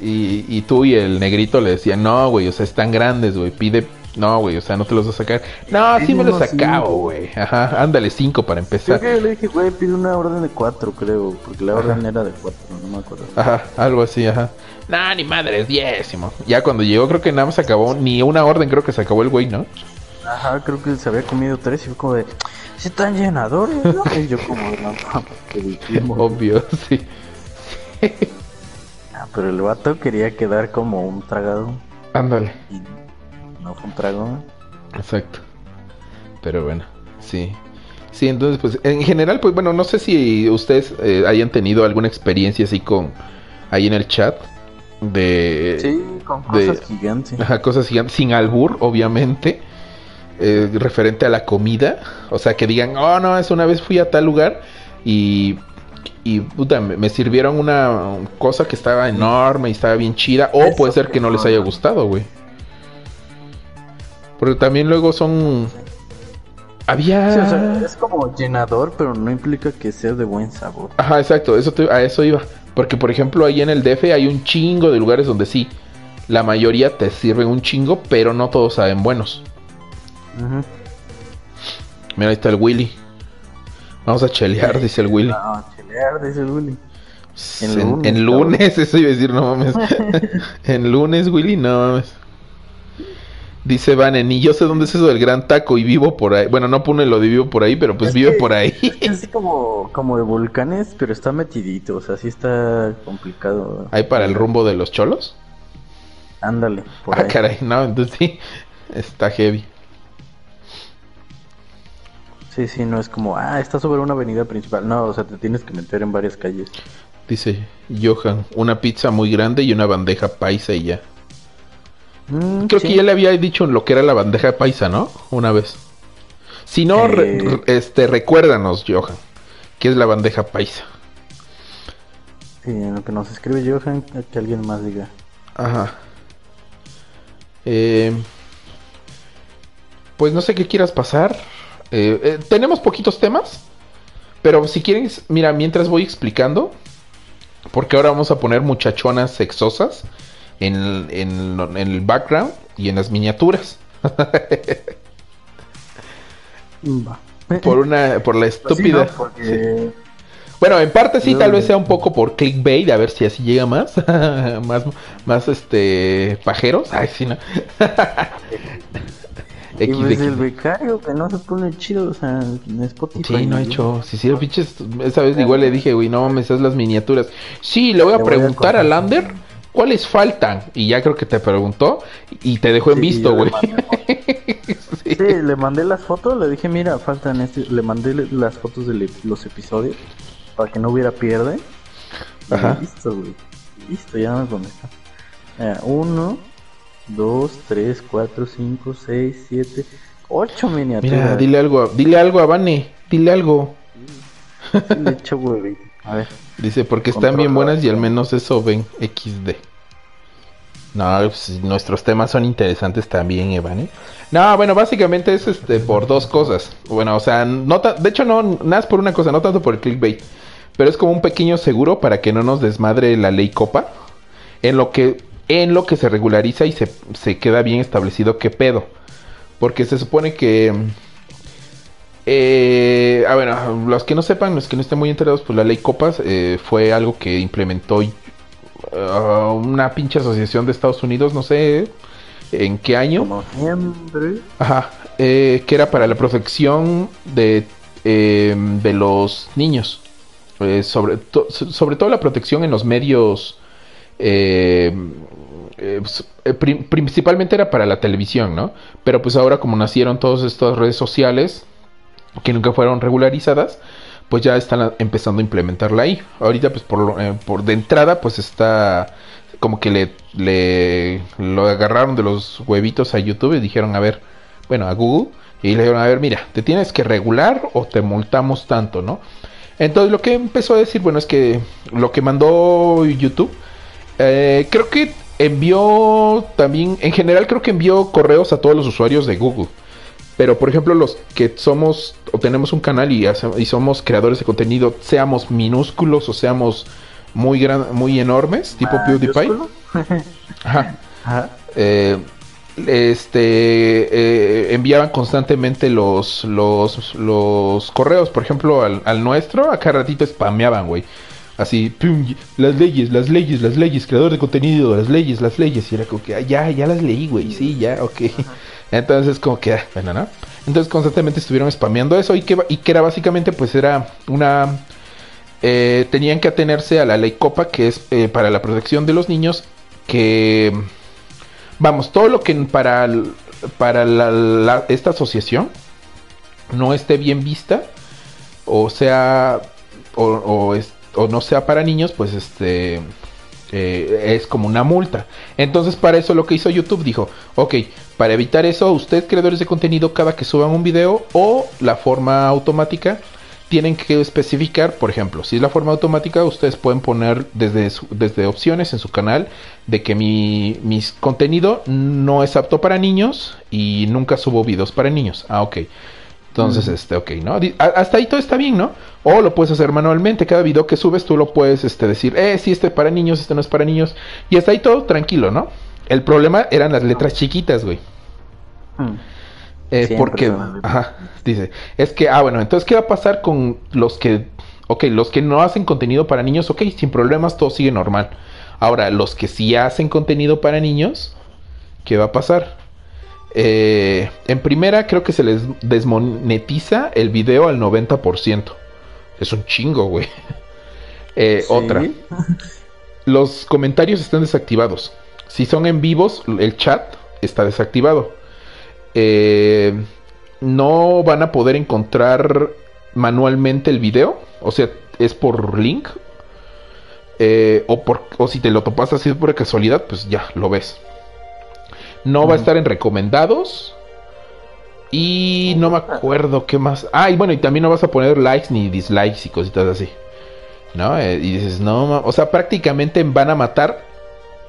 Y, y, tú y el negrito le decían, no, güey, o sea, están grandes, güey, pide no, güey, o sea, no te los vas a sacar. No, sí, me los acabo, güey. Ajá, ándale, cinco para empezar. Creo que le dije, güey, pide una orden de cuatro, creo. Porque la orden era de cuatro, no me acuerdo. Ajá, algo así, ajá. Nah, ni madre, es diezimo. Ya cuando llegó, creo que nada más se acabó, ni una orden, creo que se acabó el güey, ¿no? Ajá, creo que se había comido tres y fue como de, ¿sí están llenadores, ¿no? y yo como, no, Obvio, sí. ah, pero el vato quería quedar como un tragado. Ándale. Y no fue un trago. Exacto. Pero bueno, sí. Sí, entonces, pues, en general, pues, bueno, no sé si ustedes eh, hayan tenido alguna experiencia así con, ahí en el chat, de... Sí, con cosas gigantes. Ajá, cosas gigantes, sin albur, obviamente, eh, referente a la comida. O sea, que digan, oh, no, es una vez fui a tal lugar y... Y puta, me sirvieron una cosa que estaba enorme y estaba bien chida. O puede ser que no les haya gustado, güey. Porque también luego son. Había. es como llenador, pero no implica que sea de buen sabor. Ajá, exacto, eso a eso iba. Porque, por ejemplo, ahí en el DF hay un chingo de lugares donde sí, la mayoría te sirven un chingo, pero no todos saben buenos. Mira, ahí está el Willy. Vamos a chelear, dice el Willy. No, chelear, dice el Willy. En, lunes, en lunes eso iba a decir, no mames. en lunes, Willy, no mames. Dice Vanen, y yo sé dónde es eso del gran taco y vivo por ahí. Bueno, no pone lo de vivo por ahí, pero pues vive por ahí. Es como, como de volcanes, pero está metidito, o sea, sí está complicado. ¿Hay para el rumbo de los cholos? Ándale, por ah, caray, no, entonces sí, está heavy. Sí, sí, no es como, ah, está sobre una avenida principal. No, o sea, te tienes que meter en varias calles. Dice Johan, una pizza muy grande y una bandeja paisa y ya. Mm, Creo que ya le había dicho lo que era la bandeja de paisa, ¿no? Una vez. Si no, eh. este, recuérdanos, Johan, ¿qué es la bandeja paisa? Sí, en lo que nos escribe Johan, que alguien más diga. Ajá. Eh, pues no sé qué quieras pasar. Eh, tenemos poquitos temas, pero si quieres, mira, mientras voy explicando, porque ahora vamos a poner muchachonas sexosas en, en, el background y en las miniaturas. por una por la pues estúpida. Bueno en parte sí tal vez sea un poco por clickbait a ver si así llega más más más este pajeros. Ay sí no y pues el becario que no se pone chido, o sea, en Spotify. Sí, no ha hecho. Si sí, sí, esa vez igual le dije, güey, no mames, esas las miniaturas. Sí, le voy a preguntar a Lander ¿cuáles faltan? Y ya creo que te preguntó y te dejó en visto, güey. sí. le mandé las fotos, le dije, mira, faltan este, le mandé las fotos de los episodios para que no hubiera pierde. Ajá. listo, güey. Listo, ya no me está. uno, 2, 3, 4, 5, 6, 7, 8 miniaturas. Mira, dile algo, dile algo a Vane, dile algo. Le echo huevito. A ver. Dice, porque están bien buenas y al menos eso ven XD. No, pues, nuestros temas son interesantes también, Evan. ¿eh? No, bueno, básicamente es este por dos cosas. Bueno, o sea, no de hecho no, nada es por una cosa, no tanto por el clickbait. Pero es como un pequeño seguro para que no nos desmadre la ley copa. En lo que, en lo que se regulariza y se, se queda bien establecido qué pedo. Porque se supone que... Eh, a ver, los que no sepan, los que no estén muy enterados, pues la ley Copas eh, fue algo que implementó uh, una pinche asociación de Estados Unidos, no sé en qué año. Como siempre. Ajá, eh, que era para la protección de, eh, de los niños. Eh, sobre, to- sobre todo la protección en los medios. eh, eh, pues, eh, pri- principalmente era para la televisión, ¿no? Pero pues ahora como nacieron todas estas redes sociales que nunca fueron regularizadas, pues ya están empezando a implementarla ahí. Ahorita pues por, eh, por de entrada pues está como que le, le lo agarraron de los huevitos a YouTube y dijeron, a ver, bueno, a Google, y le dijeron, a ver, mira, te tienes que regular o te multamos tanto, ¿no? Entonces lo que empezó a decir, bueno, es que lo que mandó YouTube, eh, creo que envió también, en general creo que envió correos a todos los usuarios de Google. Pero por ejemplo los que somos o tenemos un canal y, hace- y somos creadores de contenido, seamos minúsculos o seamos muy gran, muy enormes, tipo PewDiePie. ¿Mayúsculo? Ajá. Ajá. Eh, este eh, enviaban constantemente los, los los correos, por ejemplo, al, al nuestro, a cada ratito spameaban, güey. Así, pum, las leyes, las leyes, las leyes, creador de contenido, las leyes, las leyes. Y era como que, ah, ya, ya las leí, güey, sí, ya, ok. Entonces, como que, ah, bueno, ¿no? Entonces, constantemente estuvieron spameando eso y que, y que era básicamente, pues, era una... eh, tenían que atenerse a la ley COPA, que es eh, para la protección de los niños, que... Vamos, todo lo que para, para la- la- esta asociación no esté bien vista, o sea, o, o es- o no sea para niños, pues este eh, es como una multa. Entonces, para eso lo que hizo YouTube dijo, ok, para evitar eso, ustedes creadores de contenido, cada que suban un video o la forma automática, tienen que especificar, por ejemplo, si es la forma automática, ustedes pueden poner desde, su- desde opciones en su canal de que mi, mi contenido no es apto para niños y nunca subo videos para niños. Ah, ok. Entonces, este, ok, ¿no? Hasta ahí todo está bien, ¿no? O lo puedes hacer manualmente. Cada video que subes tú lo puedes este, decir, eh, sí, este es para niños, este no es para niños. Y hasta ahí todo tranquilo, ¿no? El problema eran las letras chiquitas, güey. Hmm. Eh, porque, ajá, dice, es que, ah, bueno, entonces, ¿qué va a pasar con los que, ok, los que no hacen contenido para niños, ok, sin problemas, todo sigue normal. Ahora, los que sí hacen contenido para niños, ¿qué va a pasar? Eh, en primera, creo que se les desmonetiza el video al 90%. Es un chingo, güey. Eh, Sí. Otra. Los comentarios están desactivados. Si son en vivos, el chat está desactivado. Eh, no van a poder encontrar manualmente el video. O sea, es por link. Eh, o, por, o si te lo topas así por casualidad, pues ya lo ves. No va a estar en recomendados. Y no me acuerdo qué más. Ah, y bueno, y también no vas a poner likes ni dislikes y cositas así. ¿No? Eh, y dices, no, o sea, prácticamente van a matar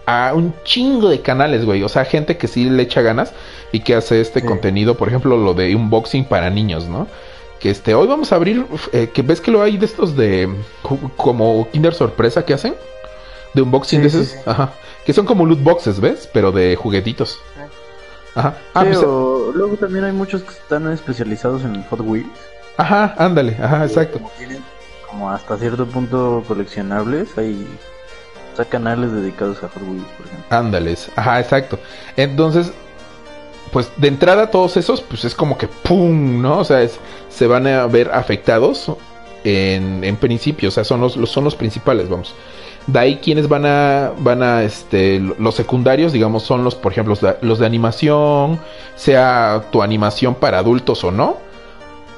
a un chingo de canales, güey. O sea, gente que sí le echa ganas y que hace este Sí. contenido, por ejemplo, lo de unboxing para niños, ¿no? Que este, hoy vamos a abrir, eh, que ves que lo hay de estos de, como Kinder Sorpresa que hacen, de unboxing Sí, de esos, sí. ajá, que son como loot boxes, ¿ves? Pero de juguetitos. Ajá, ah, pues, Pero luego también hay muchos que están especializados en Hot Wheels. ajá, ándale, ajá, exacto. Como tienen como hasta cierto punto coleccionables, hay o sea, canales dedicados a Hot Wheels, por ejemplo. Ándales, ajá, exacto. Entonces, pues de entrada todos esos, pues es como que ¡pum! ¿no? O sea, es- se van a ver afectados en, en principio, o sea, son los, los- son los principales, vamos. De ahí quienes van a, van a, este, los secundarios, digamos, son los, por ejemplo, los de, los de animación, sea tu animación para adultos o no,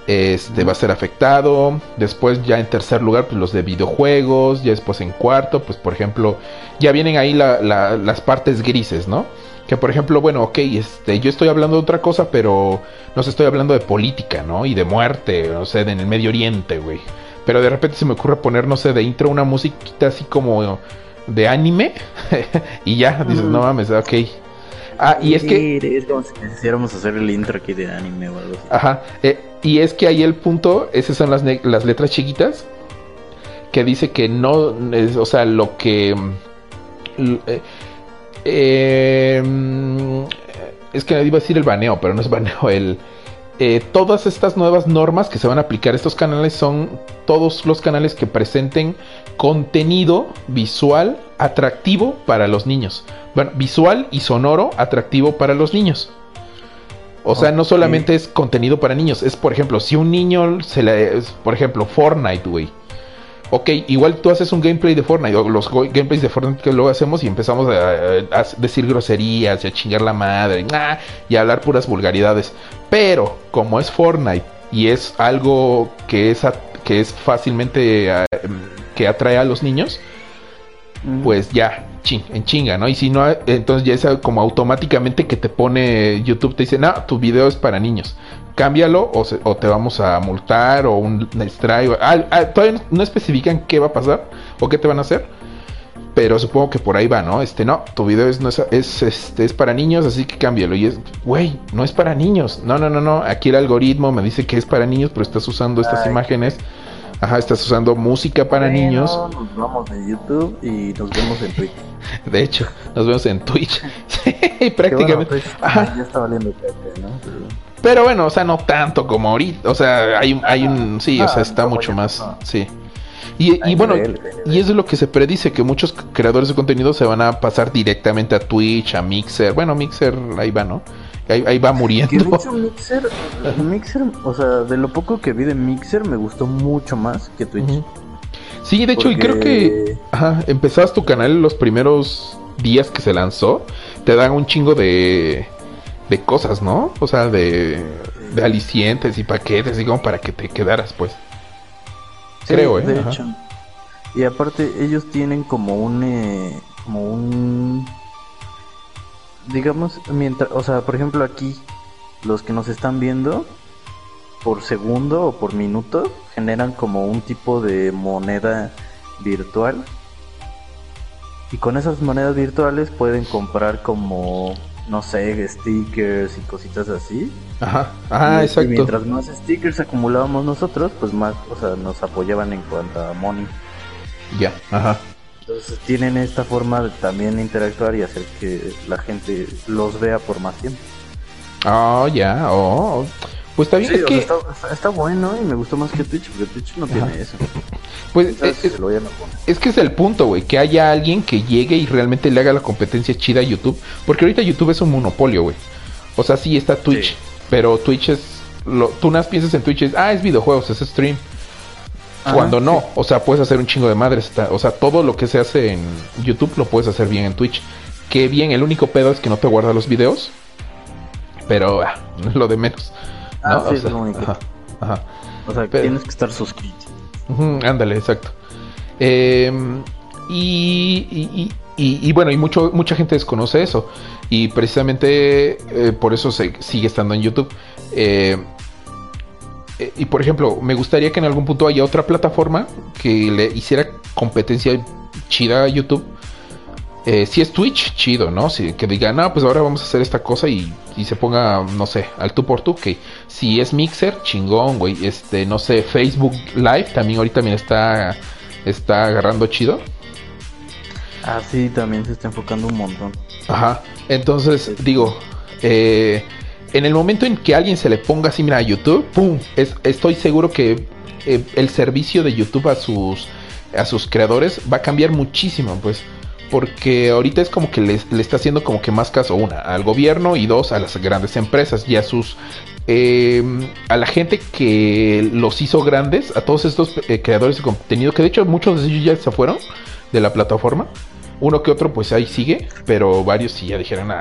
este va a ser afectado. Después ya en tercer lugar, pues los de videojuegos. Ya después en cuarto, pues por ejemplo, ya vienen ahí la- la- las partes grises, ¿no? Que por ejemplo, bueno, ok, este, yo estoy hablando de otra cosa, pero no sé, estoy hablando de política, ¿no? Y de muerte, no sé, en el Medio Oriente, güey. Pero de repente se me ocurre poner, no sé, de intro una musiquita así como de anime. y ya, dices, no mames, ok. Ah, y es que. Es como si quisiéramos hacer el intro aquí de anime o algo así. Ajá. Eh, y es que ahí el punto, esas son las, las letras chiquitas. Que dice que no. Es, o sea, lo que. Eh, eh, es que iba a decir el baneo, pero no es baneo. El, eh, todas estas nuevas normas que se van a aplicar a estos canales son todos los canales que presenten contenido visual atractivo para los niños. Bueno, visual y sonoro atractivo para los niños. O sea, no solamente es contenido para niños, es por ejemplo, si un niño se le... Por ejemplo, Fortnite, güey ok, igual tú haces un gameplay de Fortnite, o los gameplays de Fortnite que luego hacemos y empezamos a, decir groserías y a chingar la madre y a hablar puras vulgaridades. Pero como es Fortnite y es algo que es, que es fácilmente eh, que atrae a los niños, pues ya, en chinga, ¿no? Y si no, entonces ya es como automáticamente que te pone YouTube, te dice, no, tu video es para niños cámbialo o, te vamos a multar o un strike. Ah, ah, todavía no especifican qué va a pasar o qué te van a hacer. Pero supongo que por ahí va, ¿no? Este, no, tu video es, no es, este, es para niños, así que cámbialo. Y es, güey, no es para niños. No, no, no, no. Aquí el algoritmo me dice que es para niños, pero estás usando estas imágenes. Ajá, estás usando música para niños. Nos vamos de YouTube y nos vemos en Twitch. De hecho, nos vemos en Twitch. sí, prácticamente. Pues, ya está valiendo ¿no? Pero bueno, o sea, no tanto como ahorita. O sea, hay, hay un. Sí, o sea, está mucho más. Sí. Y, bueno, y eso es lo que se predice, que muchos creadores de contenido se van a pasar directamente a Twitch, a Mixer. Bueno, Mixer ahí va, ¿no? Ahí, va muriendo. Mixer, Mixer, o sea, de lo poco que vi de Mixer me gustó mucho más que Twitch. Sí, de hecho, y creo que ajá, empezabas tu canal los primeros días que se lanzó, te dan un chingo de de cosas, ¿no? O sea, de, de alicientes y paquetes, como para que te quedaras, pues. Creo, ¿eh? De hecho. Y aparte, ellos tienen como un. Eh, como un. Digamos, mientras. O sea, por ejemplo, aquí, los que nos están viendo, por segundo o por minuto, generan como un tipo de moneda virtual. Y con esas monedas virtuales pueden comprar como no sé, stickers y cositas así. Ajá, ah, exacto. Y mientras más stickers acumulábamos nosotros, pues más, o sea, nos apoyaban en cuanto a money. Ya, ajá. Entonces tienen esta forma de también interactuar y hacer que la gente los vea por más tiempo. Oh, ya, oh. Pues está bien, es que... está, bueno y me gustó más que Twitch, porque Twitch no tiene eso. Pues es, que es el punto, güey, que haya alguien que llegue y realmente le haga la competencia chida a YouTube, porque ahorita YouTube es un monopolio, güey. O sea, sí está Twitch, pero Twitch es... Lo, tú nada piensas en Twitch, es, ah, es videojuegos, es stream. Cuando no, o sea, puedes hacer un chingo de madres. o sea, todo lo que se hace en YouTube lo puedes hacer bien en Twitch. Que bien, el único pedo es que no te guarda los videos. Pero ah, lo de menos. Ah, sí, o sea, es lo único. Ajá, O sea, tienes que estar suscrito. ándale, exacto. Em, y, y, bueno, y mucho, mucha gente desconoce eso. Y precisamente eh, por eso se, sigue estando en YouTube. Eh, eh, y por ejemplo, me gustaría que en algún punto haya otra plataforma que le hiciera competencia chida a YouTube eh, si es Twitch, chido, ¿no? Si, que digan, no, pues ahora vamos a hacer esta cosa y, se ponga, no sé, al tú por tú, que si es Mixer, chingón, güey. Este, no sé, Facebook Live también ahorita también está, está agarrando chido. Ah, sí, también se está enfocando un montón. Ajá, entonces, digo, eh, en el momento en que alguien se le ponga así, mira, a YouTube, ¡pum! estoy seguro que eh, el servicio de YouTube a sus, a sus creadores va a cambiar muchísimo, pues porque ahorita es como que le, está haciendo como que más caso, una, al gobierno y dos, a las grandes empresas y a sus... Em, a la gente que los hizo grandes, a todos estos eh, creadores de contenido, que de hecho muchos de ellos ya se fueron de la plataforma. Uno que otro pues ahí sigue, pero varios sí ya dijeron, ah.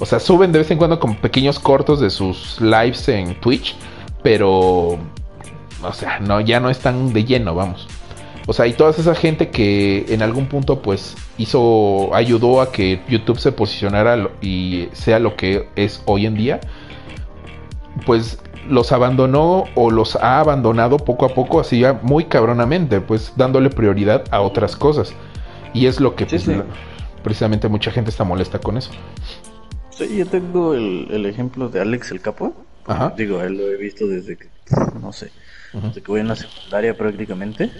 o sea, suben de vez en cuando como pequeños cortos de sus lives en Twitch, pero, o sea, no, ya no están de lleno, vamos. O sea, y toda esa gente que en algún punto pues hizo, ayudó a que YouTube se posicionara y sea lo que es hoy en día, pues los abandonó o los ha abandonado poco a poco, así ya muy cabronamente, pues dándole prioridad a otras cosas. Y es lo que pues, precisamente mucha gente está molesta con eso. Sí, yo tengo el, ejemplo de Alex el Capo. Ajá. Digo, él lo he visto desde que, no sé, desde que voy en la secundaria prácticamente.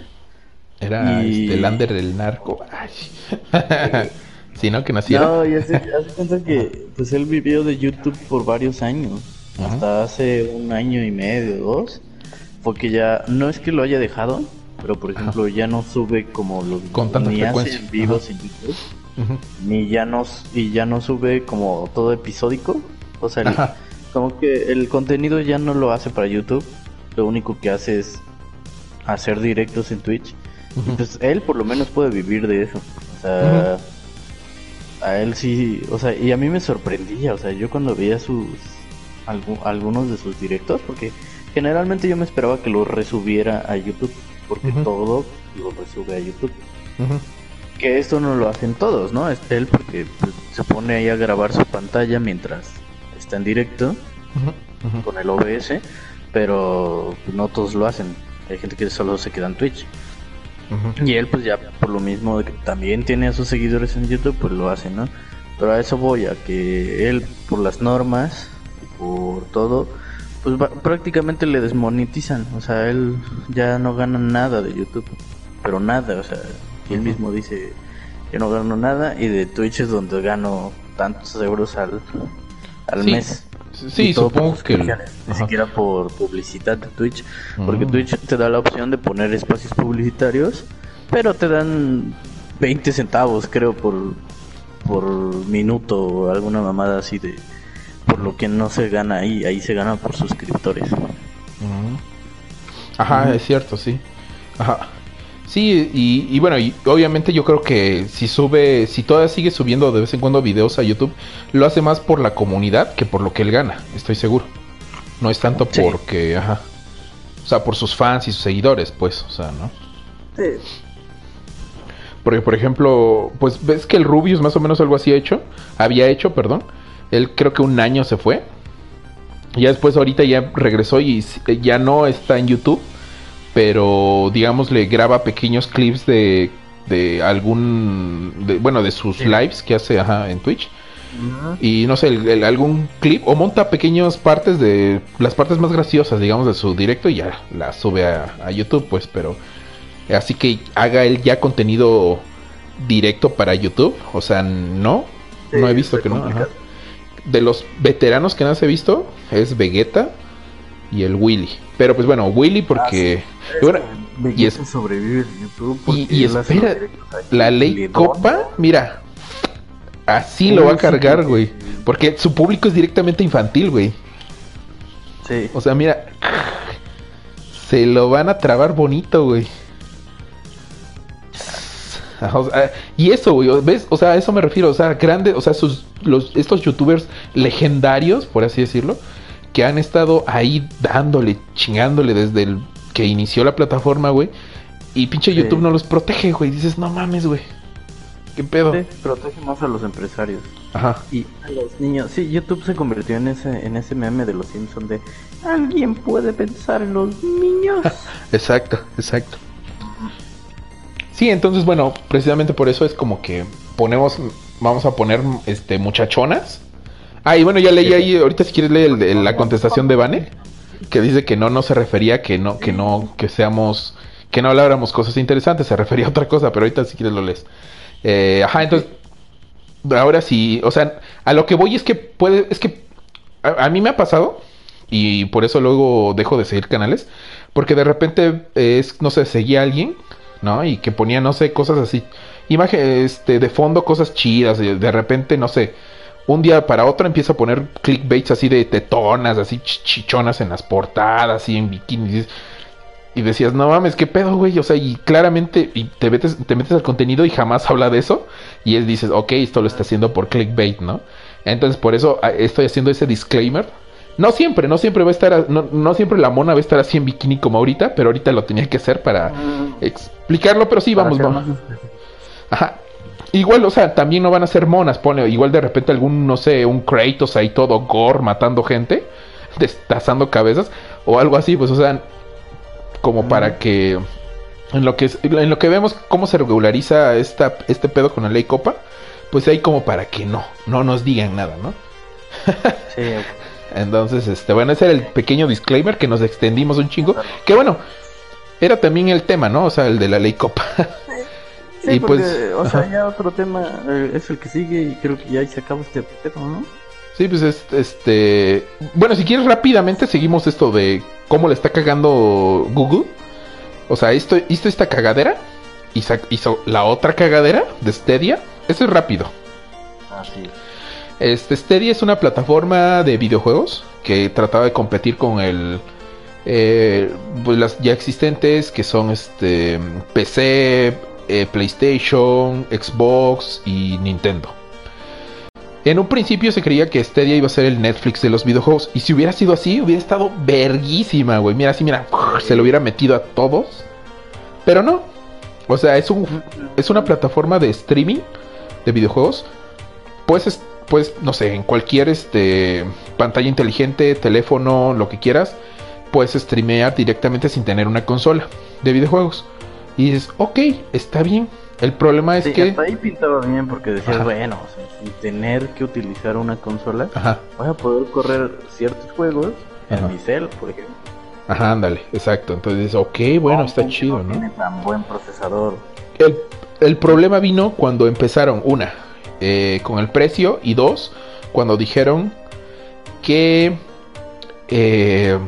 Era este, el Lander del narco. Si ¿no? Que nació. No, ya se, hace cuenta que pues él vivió de YouTube por varios años. Hasta hace un año y medio, dos. Porque ya, no es que lo haya dejado, pero por ejemplo ya no sube como los Con tanta ni frecuencia. hace vivos en YouTube. Ni ya no, y ya no sube como todo episódico. O sea, como que el contenido ya no lo hace para YouTube. Lo único que hace es hacer directos en Twitch. Y pues él por lo menos puede vivir de eso. O sea, a él sí, o sea, y a mí me sorprendía, o sea, yo cuando veía sus algunos de sus directos, porque generalmente yo me esperaba que lo resubiera a YouTube, porque todo lo resube a YouTube. Que esto no lo hacen todos, ¿no? Es él porque pues, se pone ahí a grabar su pantalla mientras está en directo con el OBS, pero no todos lo hacen. Hay gente que solo se queda en Twitch. Y él pues ya por lo mismo de que también tiene a sus seguidores en YouTube, pues lo hace, ¿no? Pero a eso voy, a que él por las normas, por todo, pues prácticamente le desmonetizan. O sea, él ya no gana nada de YouTube, pero nada, o sea, él mismo dice, yo no gano nada y de Twitch es donde gano tantos euros al, al mes. Sí, supongo que... Ni siquiera por publicidad de Twitch, porque mm. Twitch te da la opción de poner espacios publicitarios, pero te dan 20 centavos, creo, por, por minuto o alguna mamada así de... Por lo que no se gana ahí, ahí se gana por suscriptores. Ajá, es cierto, sí. Ajá. Sí, y, bueno, y obviamente yo creo que si sube, si todavía sigue subiendo de vez en cuando videos a YouTube, lo hace más por la comunidad que por lo que él gana, estoy seguro. No es tanto porque, ajá. O sea, por sus fans y sus seguidores, pues, o sea, ¿no? Sí. Porque, por ejemplo, pues ves que el Rubius más o menos algo así ha hecho, había hecho, perdón. Él creo que un año se fue. Y ya después ahorita ya regresó y ya no está en YouTube pero digamos le graba pequeños clips de, de algún, bueno, de sus lives que hace en Twitch. Y no sé, algún clip o monta pequeñas partes de las partes más graciosas, digamos, de su directo y ya las sube a, YouTube, pues, pero así que haga él ya contenido directo para YouTube, o sea, no, no he visto que no. De los veteranos que no se he visto es Vegeta y el Willy. Pero pues bueno, Willy porque... Ah, y, es, sobrevivir YouTube y, espera, la ley Copa, mira, así lo va a cargar, güey. Porque su público es directamente infantil, güey. Sí. O sea, mira, se lo van a trabar bonito, güey. y eso, güey, ¿ves? O sea, a eso me refiero, o sea, grande, o sea, sus, los, estos youtubers legendarios, por así decirlo, que han estado ahí dándole, chingándole desde el que inició la plataforma, güey. Y pinche YouTube no los protege, güey. Dices, no mames, güey. ¿Qué pedo? protege más a los empresarios. Ajá. Y a los niños. Sí, YouTube se convirtió en ese, en ese meme de los Simpsons de alguien puede pensar en los niños. exacto, exacto. Sí, entonces, bueno, precisamente por eso es como que ponemos, vamos a poner este muchachonas Ah, y bueno, ya leí ahí, ahorita si quieres leer la contestación de Vane, que dice que no, no se refería que no, que no, que seamos, que no habláramos cosas interesantes, se refería a otra cosa, pero ahorita si quieres lo lees. Eh, ajá, entonces, ahora sí, o sea, a lo que voy es que puede, es que a, mí me ha pasado, y por eso luego dejo de seguir canales, porque de repente es, no sé, seguía a alguien, ¿no? Y que ponía, no sé, cosas así, imagen, este, de fondo cosas chidas, de repente, no sé, un día para otro empieza a poner clickbaits así de tetonas, así chichonas en las portadas, así en bikinis. Y decías, no mames, qué pedo, güey. O sea, y claramente y te, metes, te metes al contenido y jamás habla de eso. Y él dices, ok, esto lo está haciendo por clickbait, ¿no? Entonces, por eso ah, estoy haciendo ese disclaimer No siempre, no siempre va a estar, no, no, siempre la mona va a estar así en bikini como ahorita, pero ahorita lo tenía que hacer para mm. explicarlo, pero sí, vamos, vamos. Ajá. Igual, o sea, también no van a ser monas, pone, igual de repente algún, no sé, un Kratos ahí todo gore matando gente, destazando cabezas, o algo así, pues, o sea, como mm. para que en lo que en lo que vemos cómo se regulariza esta, este pedo con la ley Copa, pues hay como para que no, no nos digan nada, ¿no? sí. Entonces, este, bueno, ese era el pequeño disclaimer que nos extendimos un chingo. Que bueno, era también el tema, ¿no? O sea, el de la ley Copa. Sí, y pues, o sea, ya otro tema eh, es el que sigue y creo que ya ahí se acaba este tema, ¿no? Sí, pues este, bueno, si quieres rápidamente seguimos esto de cómo le está cagando Google. O sea, esto hizo esta cagadera y hizo la otra cagadera de Stadia. Eso es rápido. Ah, sí. Este, Stadia es una plataforma de videojuegos que trataba de competir con el eh, pues las ya existentes que son este PC, eh, PlayStation, Xbox y Nintendo. En un principio se creía que Stadia iba a ser el Netflix de los videojuegos. Y si hubiera sido así, hubiera estado verguísima, güey. Mira, así, mira, se lo hubiera metido a todos. Pero no. O sea, es, un, es una plataforma de streaming de videojuegos. Pues pues, no sé, en cualquier este, pantalla inteligente, teléfono, lo que quieras, puedes streamear directamente sin tener una consola de videojuegos. Y dices, ok, está bien. El problema es que. Hasta ahí pintaba bien porque decías, bueno, sin tener que utilizar una consola, voy a poder correr ciertos juegos en mi cel, por ejemplo. Ajá, ándale, exacto. Entonces, ok, bueno, está chido, ¿no? Tiene tan buen procesador. El, el problema vino cuando empezaron, una, eh, con el precio y dos, cuando dijeron que eh,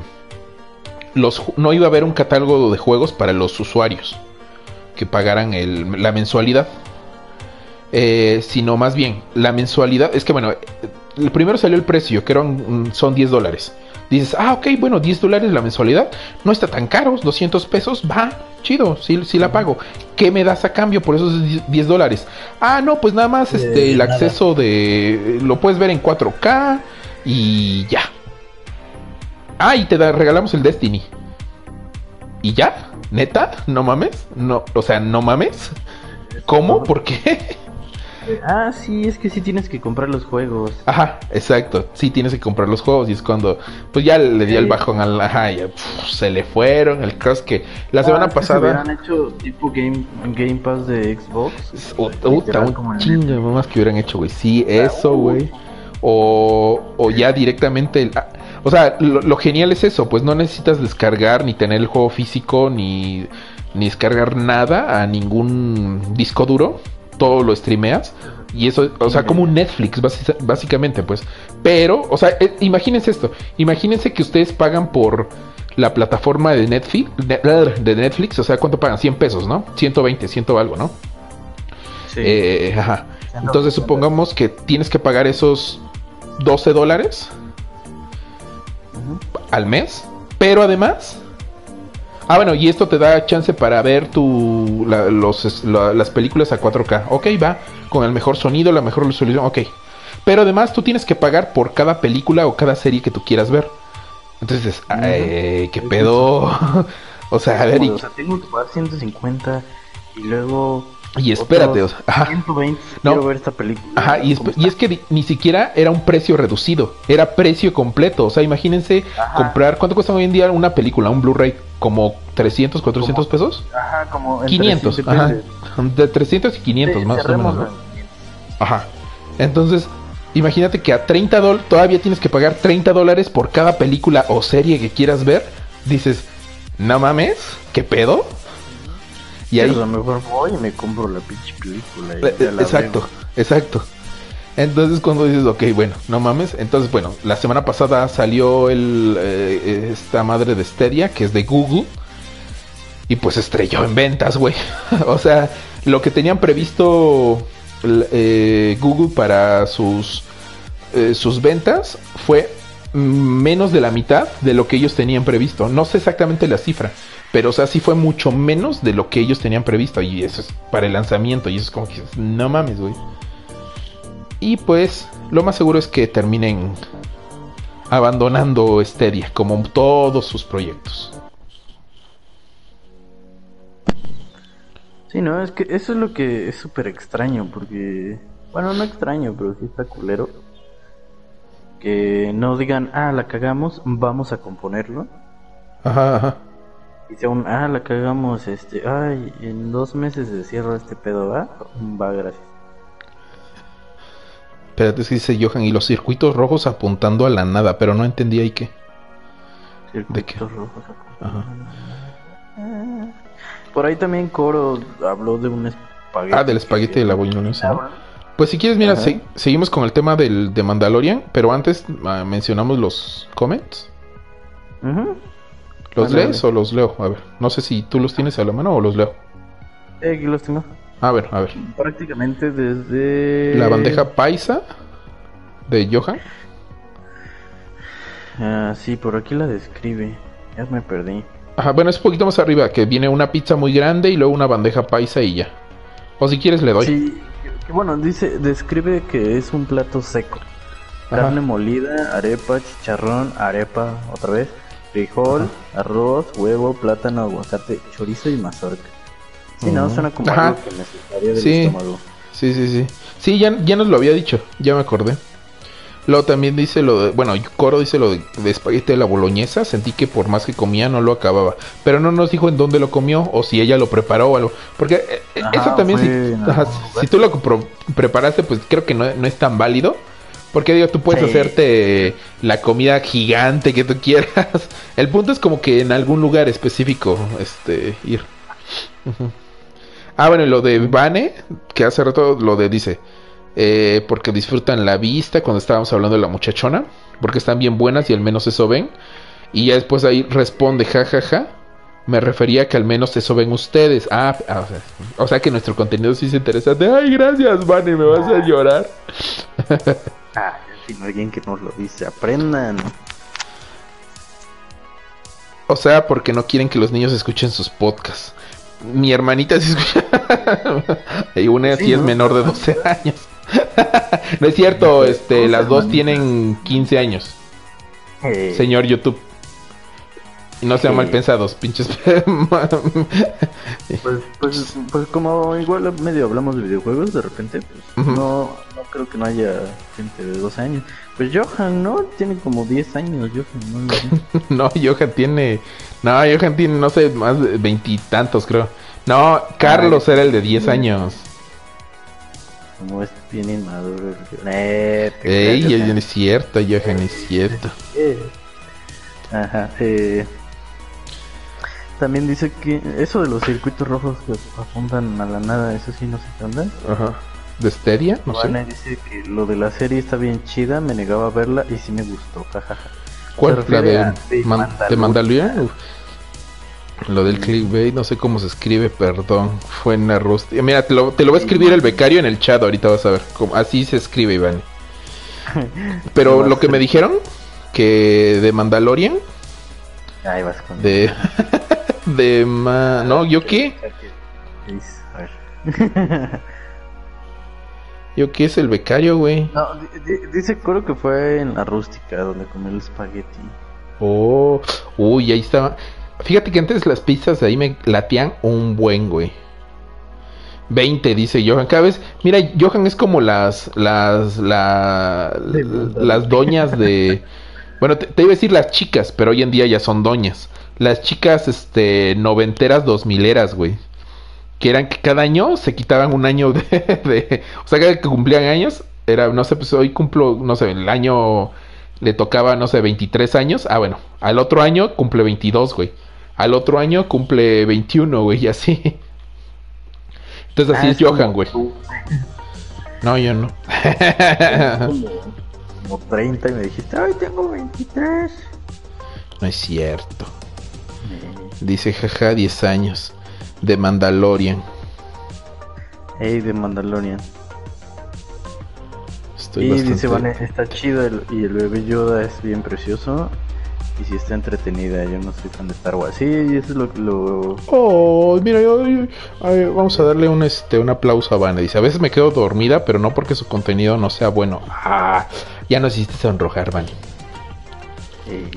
los, no iba a haber un catálogo de juegos para los usuarios que pagaran el, la mensualidad. Eh, sino más bien, la mensualidad, es que bueno, el primero salió el precio, que eran, son 10 dólares. Dices, ah, ok, bueno, 10 dólares la mensualidad, no está tan caro, 200 pesos, va, chido, sí, sí la pago. ¿Qué me das a cambio por esos 10 dólares? Ah, no, pues nada más este, el acceso de, lo puedes ver en 4K y ya. Ah, y te regalamos el Destiny. ¿Y ya? ¿Neta? ¿No mames? No, o sea, ¿no mames? ¿Cómo? ¿Por qué? Ah, sí, es que sí tienes que comprar los juegos. Ajá, exacto. Sí tienes que comprar los juegos y es cuando, pues ya le dio el bajón al, ajá, ya, se le fueron. El caso que la semana ah, pasada. hubieran hecho tipo Game, game Pass de Xbox. Puta, un chingo de más que hubieran hecho, güey. Sí, eso, güey. O, o ya directamente. El, ah, o sea, lo, lo, genial es eso, pues no necesitas descargar ni tener el juego físico ni, ni descargar nada a ningún disco duro todo lo streameas. Y eso, o sea, como un Netflix, básicamente, pues. Pero, o sea, eh, imagínense esto. Imagínense que ustedes pagan por la plataforma de Netflix, de Netflix, o sea, ¿cuánto pagan? 100 pesos, ¿no? 120, 100 algo, ¿no? Sí. Eh, ajá. Entonces supongamos que tienes que pagar esos 12 dólares al mes, pero además Ah, bueno, y esto te da chance para ver tu, los, las películas a 4K. Ok, va, con el mejor sonido, la mejor resolución, ok. Pero además tú tienes que pagar por cada película o cada serie que tú quieras ver. Entonces, ay, ¿qué pedo? o sea, a ver... Y... O sea, tengo que pagar 150 y luego y espérate, o sea, ajá. no. quiero ver esta película. Ajá, y es, que ni siquiera era un precio reducido, era precio completo. O sea, imagínense comprar, ¿cuánto cuesta hoy en día una película, un Blu-ray? ¿Como 300, 400 pesos? Ajá, como 500, ajá. De 300 y 500 más o menos. Ajá. Entonces, imagínate que a 30 dólares, todavía tienes que pagar 30 dólares por cada película o serie que quieras ver. Dices, no mames, ¿qué pedo? Y ahí... a lo mejor voy y me compro la pinche película. Eh, eh, exacto, exacto. Entonces cuando dices, ok, bueno, no mames. Entonces, bueno, la semana pasada salió el, eh, esta madre de Stadia, que es de Google. Y pues estrelló en ventas, güey. o sea, lo que tenían previsto Google para sus, sus ventas fue menos de la mitad de lo que ellos tenían previsto. No sé exactamente la cifra, pero, o sea, sí fue mucho menos de lo que ellos tenían previsto. Y eso es para el lanzamiento. Y eso es como que, no mames, güey. Y pues, lo más seguro es que terminen abandonando Stadia, como todos sus proyectos. Sí, no, es que eso es lo que es súper extraño, porque, bueno, no extraño, pero sí está culero. Que no digan, ah, la cagamos, vamos a componerlo. Ajá, ajá. Y sea un, ah, la cagamos, este, ay, en dos meses se cierra este pedo, ¿va? Va, gracias. Espérate, es que dice Johan, y los circuitos rojos apuntando a la nada, pero no entendí ahí qué. ¿De qué? rojos Ajá. Por ahí también Coro habló de un espagueti. Ah, del espagueti de la boloñesa. Pues si quieres, mira, seguimos con el tema del, de Mandalorian, pero antes ah, mencionamos los comments. ¿Los lees o los leo? A ver, no sé si tú los tienes a la mano o los leo. Eh, aquí los tengo. A ver, a ver. Prácticamente desde... La bandeja paisa de Johan. Ah, sí, por aquí la describe. Ya me perdí. Ajá, bueno, es un poquito más arriba, que viene una pizza muy grande y luego una bandeja paisa y ya. O si quieres le doy. Sí, bueno, dice, describe que es un plato seco. Carne molida, arepa, chicharrón, arepa, otra vez, frijol, arroz, huevo, plátano, aguacate, chorizo y mazorca. Sí, no, suena como algo que necesitaría del sí. estómago. Sí, sí, sí. Sí, ya, ya nos lo había dicho, ya me acordé. Luego también dice lo de, bueno, Coro dice lo de, espagueti de la boloñesa, sentí que por más que comía no lo acababa, pero no nos dijo en dónde lo comió o si ella lo preparó o algo, porque eh, eh, eso también si, si, tú lo preparaste pues creo que no, es tan válido, porque digo, tú puedes hacerte la comida gigante que tú quieras, el punto es como que en algún lugar específico este ir. Ah, bueno, lo de Vane, que hace rato lo de dice, eh, porque disfrutan la vista cuando estábamos hablando de la muchachona, porque están bien buenas y al menos eso ven. Y ya después ahí responde, jajaja. Ja, ja. Me refería a que al menos eso ven ustedes. Ah, ah o, sea, que nuestro contenido sí es interesante. Ay, gracias, Vani, me vas a llorar. ah, si no alguien que nos lo dice, aprendan. O sea, porque no quieren que los niños escuchen sus podcasts. Mi hermanita sí escucha. y una sí, es menor de 12 años. no es cierto, este, las dos tienen 15 años. Eh. Señor YouTube. No sean mal pensados, pinches. pues, pues, pues, como igual medio hablamos de videojuegos, de repente, pues no, no creo que no haya gente de 12 años. Pues Johan, ¿no? Tiene como 10 años, Johan, ¿no? no, Johan tiene. No, Johan tiene, no sé, más de veintitantos, creo. No, Carlos era el de 10 años. Como es bien inmaduro. Eh, Ey, ya es cierto, Johan, es cierto. Ajá, eh. También dice que eso de los circuitos rojos que apuntan a la nada, eso sí no qué onda. Ajá. ¿De Steria? No sé. dice que lo de la serie está bien chida, me negaba a verla y sí me gustó, jajaja. ¿Cuál? ¿La de, de, Mandalorian? Lo del clickbait, no sé cómo se escribe, perdón. Fue en la Mira, te lo, te lo va a escribir el becario en el chat, ahorita vas a ver. Cómo, así se escribe, Iván. Pero lo que me dijeron, que de Mandalorian. Ahí vas con De. de. Ma... No, ¿yo qué? ¿Yo qué es el becario, güey? No, dice Coro que fue en la rústica donde comió el espagueti. Oh, uy, ahí estaba. Fíjate que antes las pizzas de ahí me latían un buen, güey. 20, dice Johan. Cada vez, mira, Johan es como las, las, las doñas de... Bueno, te, iba a decir las chicas, pero hoy en día ya son doñas. Las chicas, este, noventeras, dos mileras, güey. Que eran que cada año se quitaban un año de, de... O sea, cada que cumplían años, era, no sé, pues hoy cumplo, no sé, el año le tocaba, no sé, 23 años. Ah, bueno, al otro año cumple 22, güey. Al otro año cumple 21, güey, y así. Entonces así ah, es, Johan, güey. No, yo no. como, 30 y me dijiste, ay, tengo 23. No es cierto. Dice, jaja, 10 años. De Mandalorian. Ey, de Mandalorian. Estoy y dice, vale, está chido y el bebé Yoda es bien precioso y si está entretenida. Yo no soy fan de Star Wars. Sí, eso es lo que lo. Oh, mira, yo, vamos a darle un este un aplauso a Vanna. Dice, a veces me quedo dormida, pero no porque su contenido no sea bueno. Ah, ya no hiciste sonrojar, Vanny. Eh,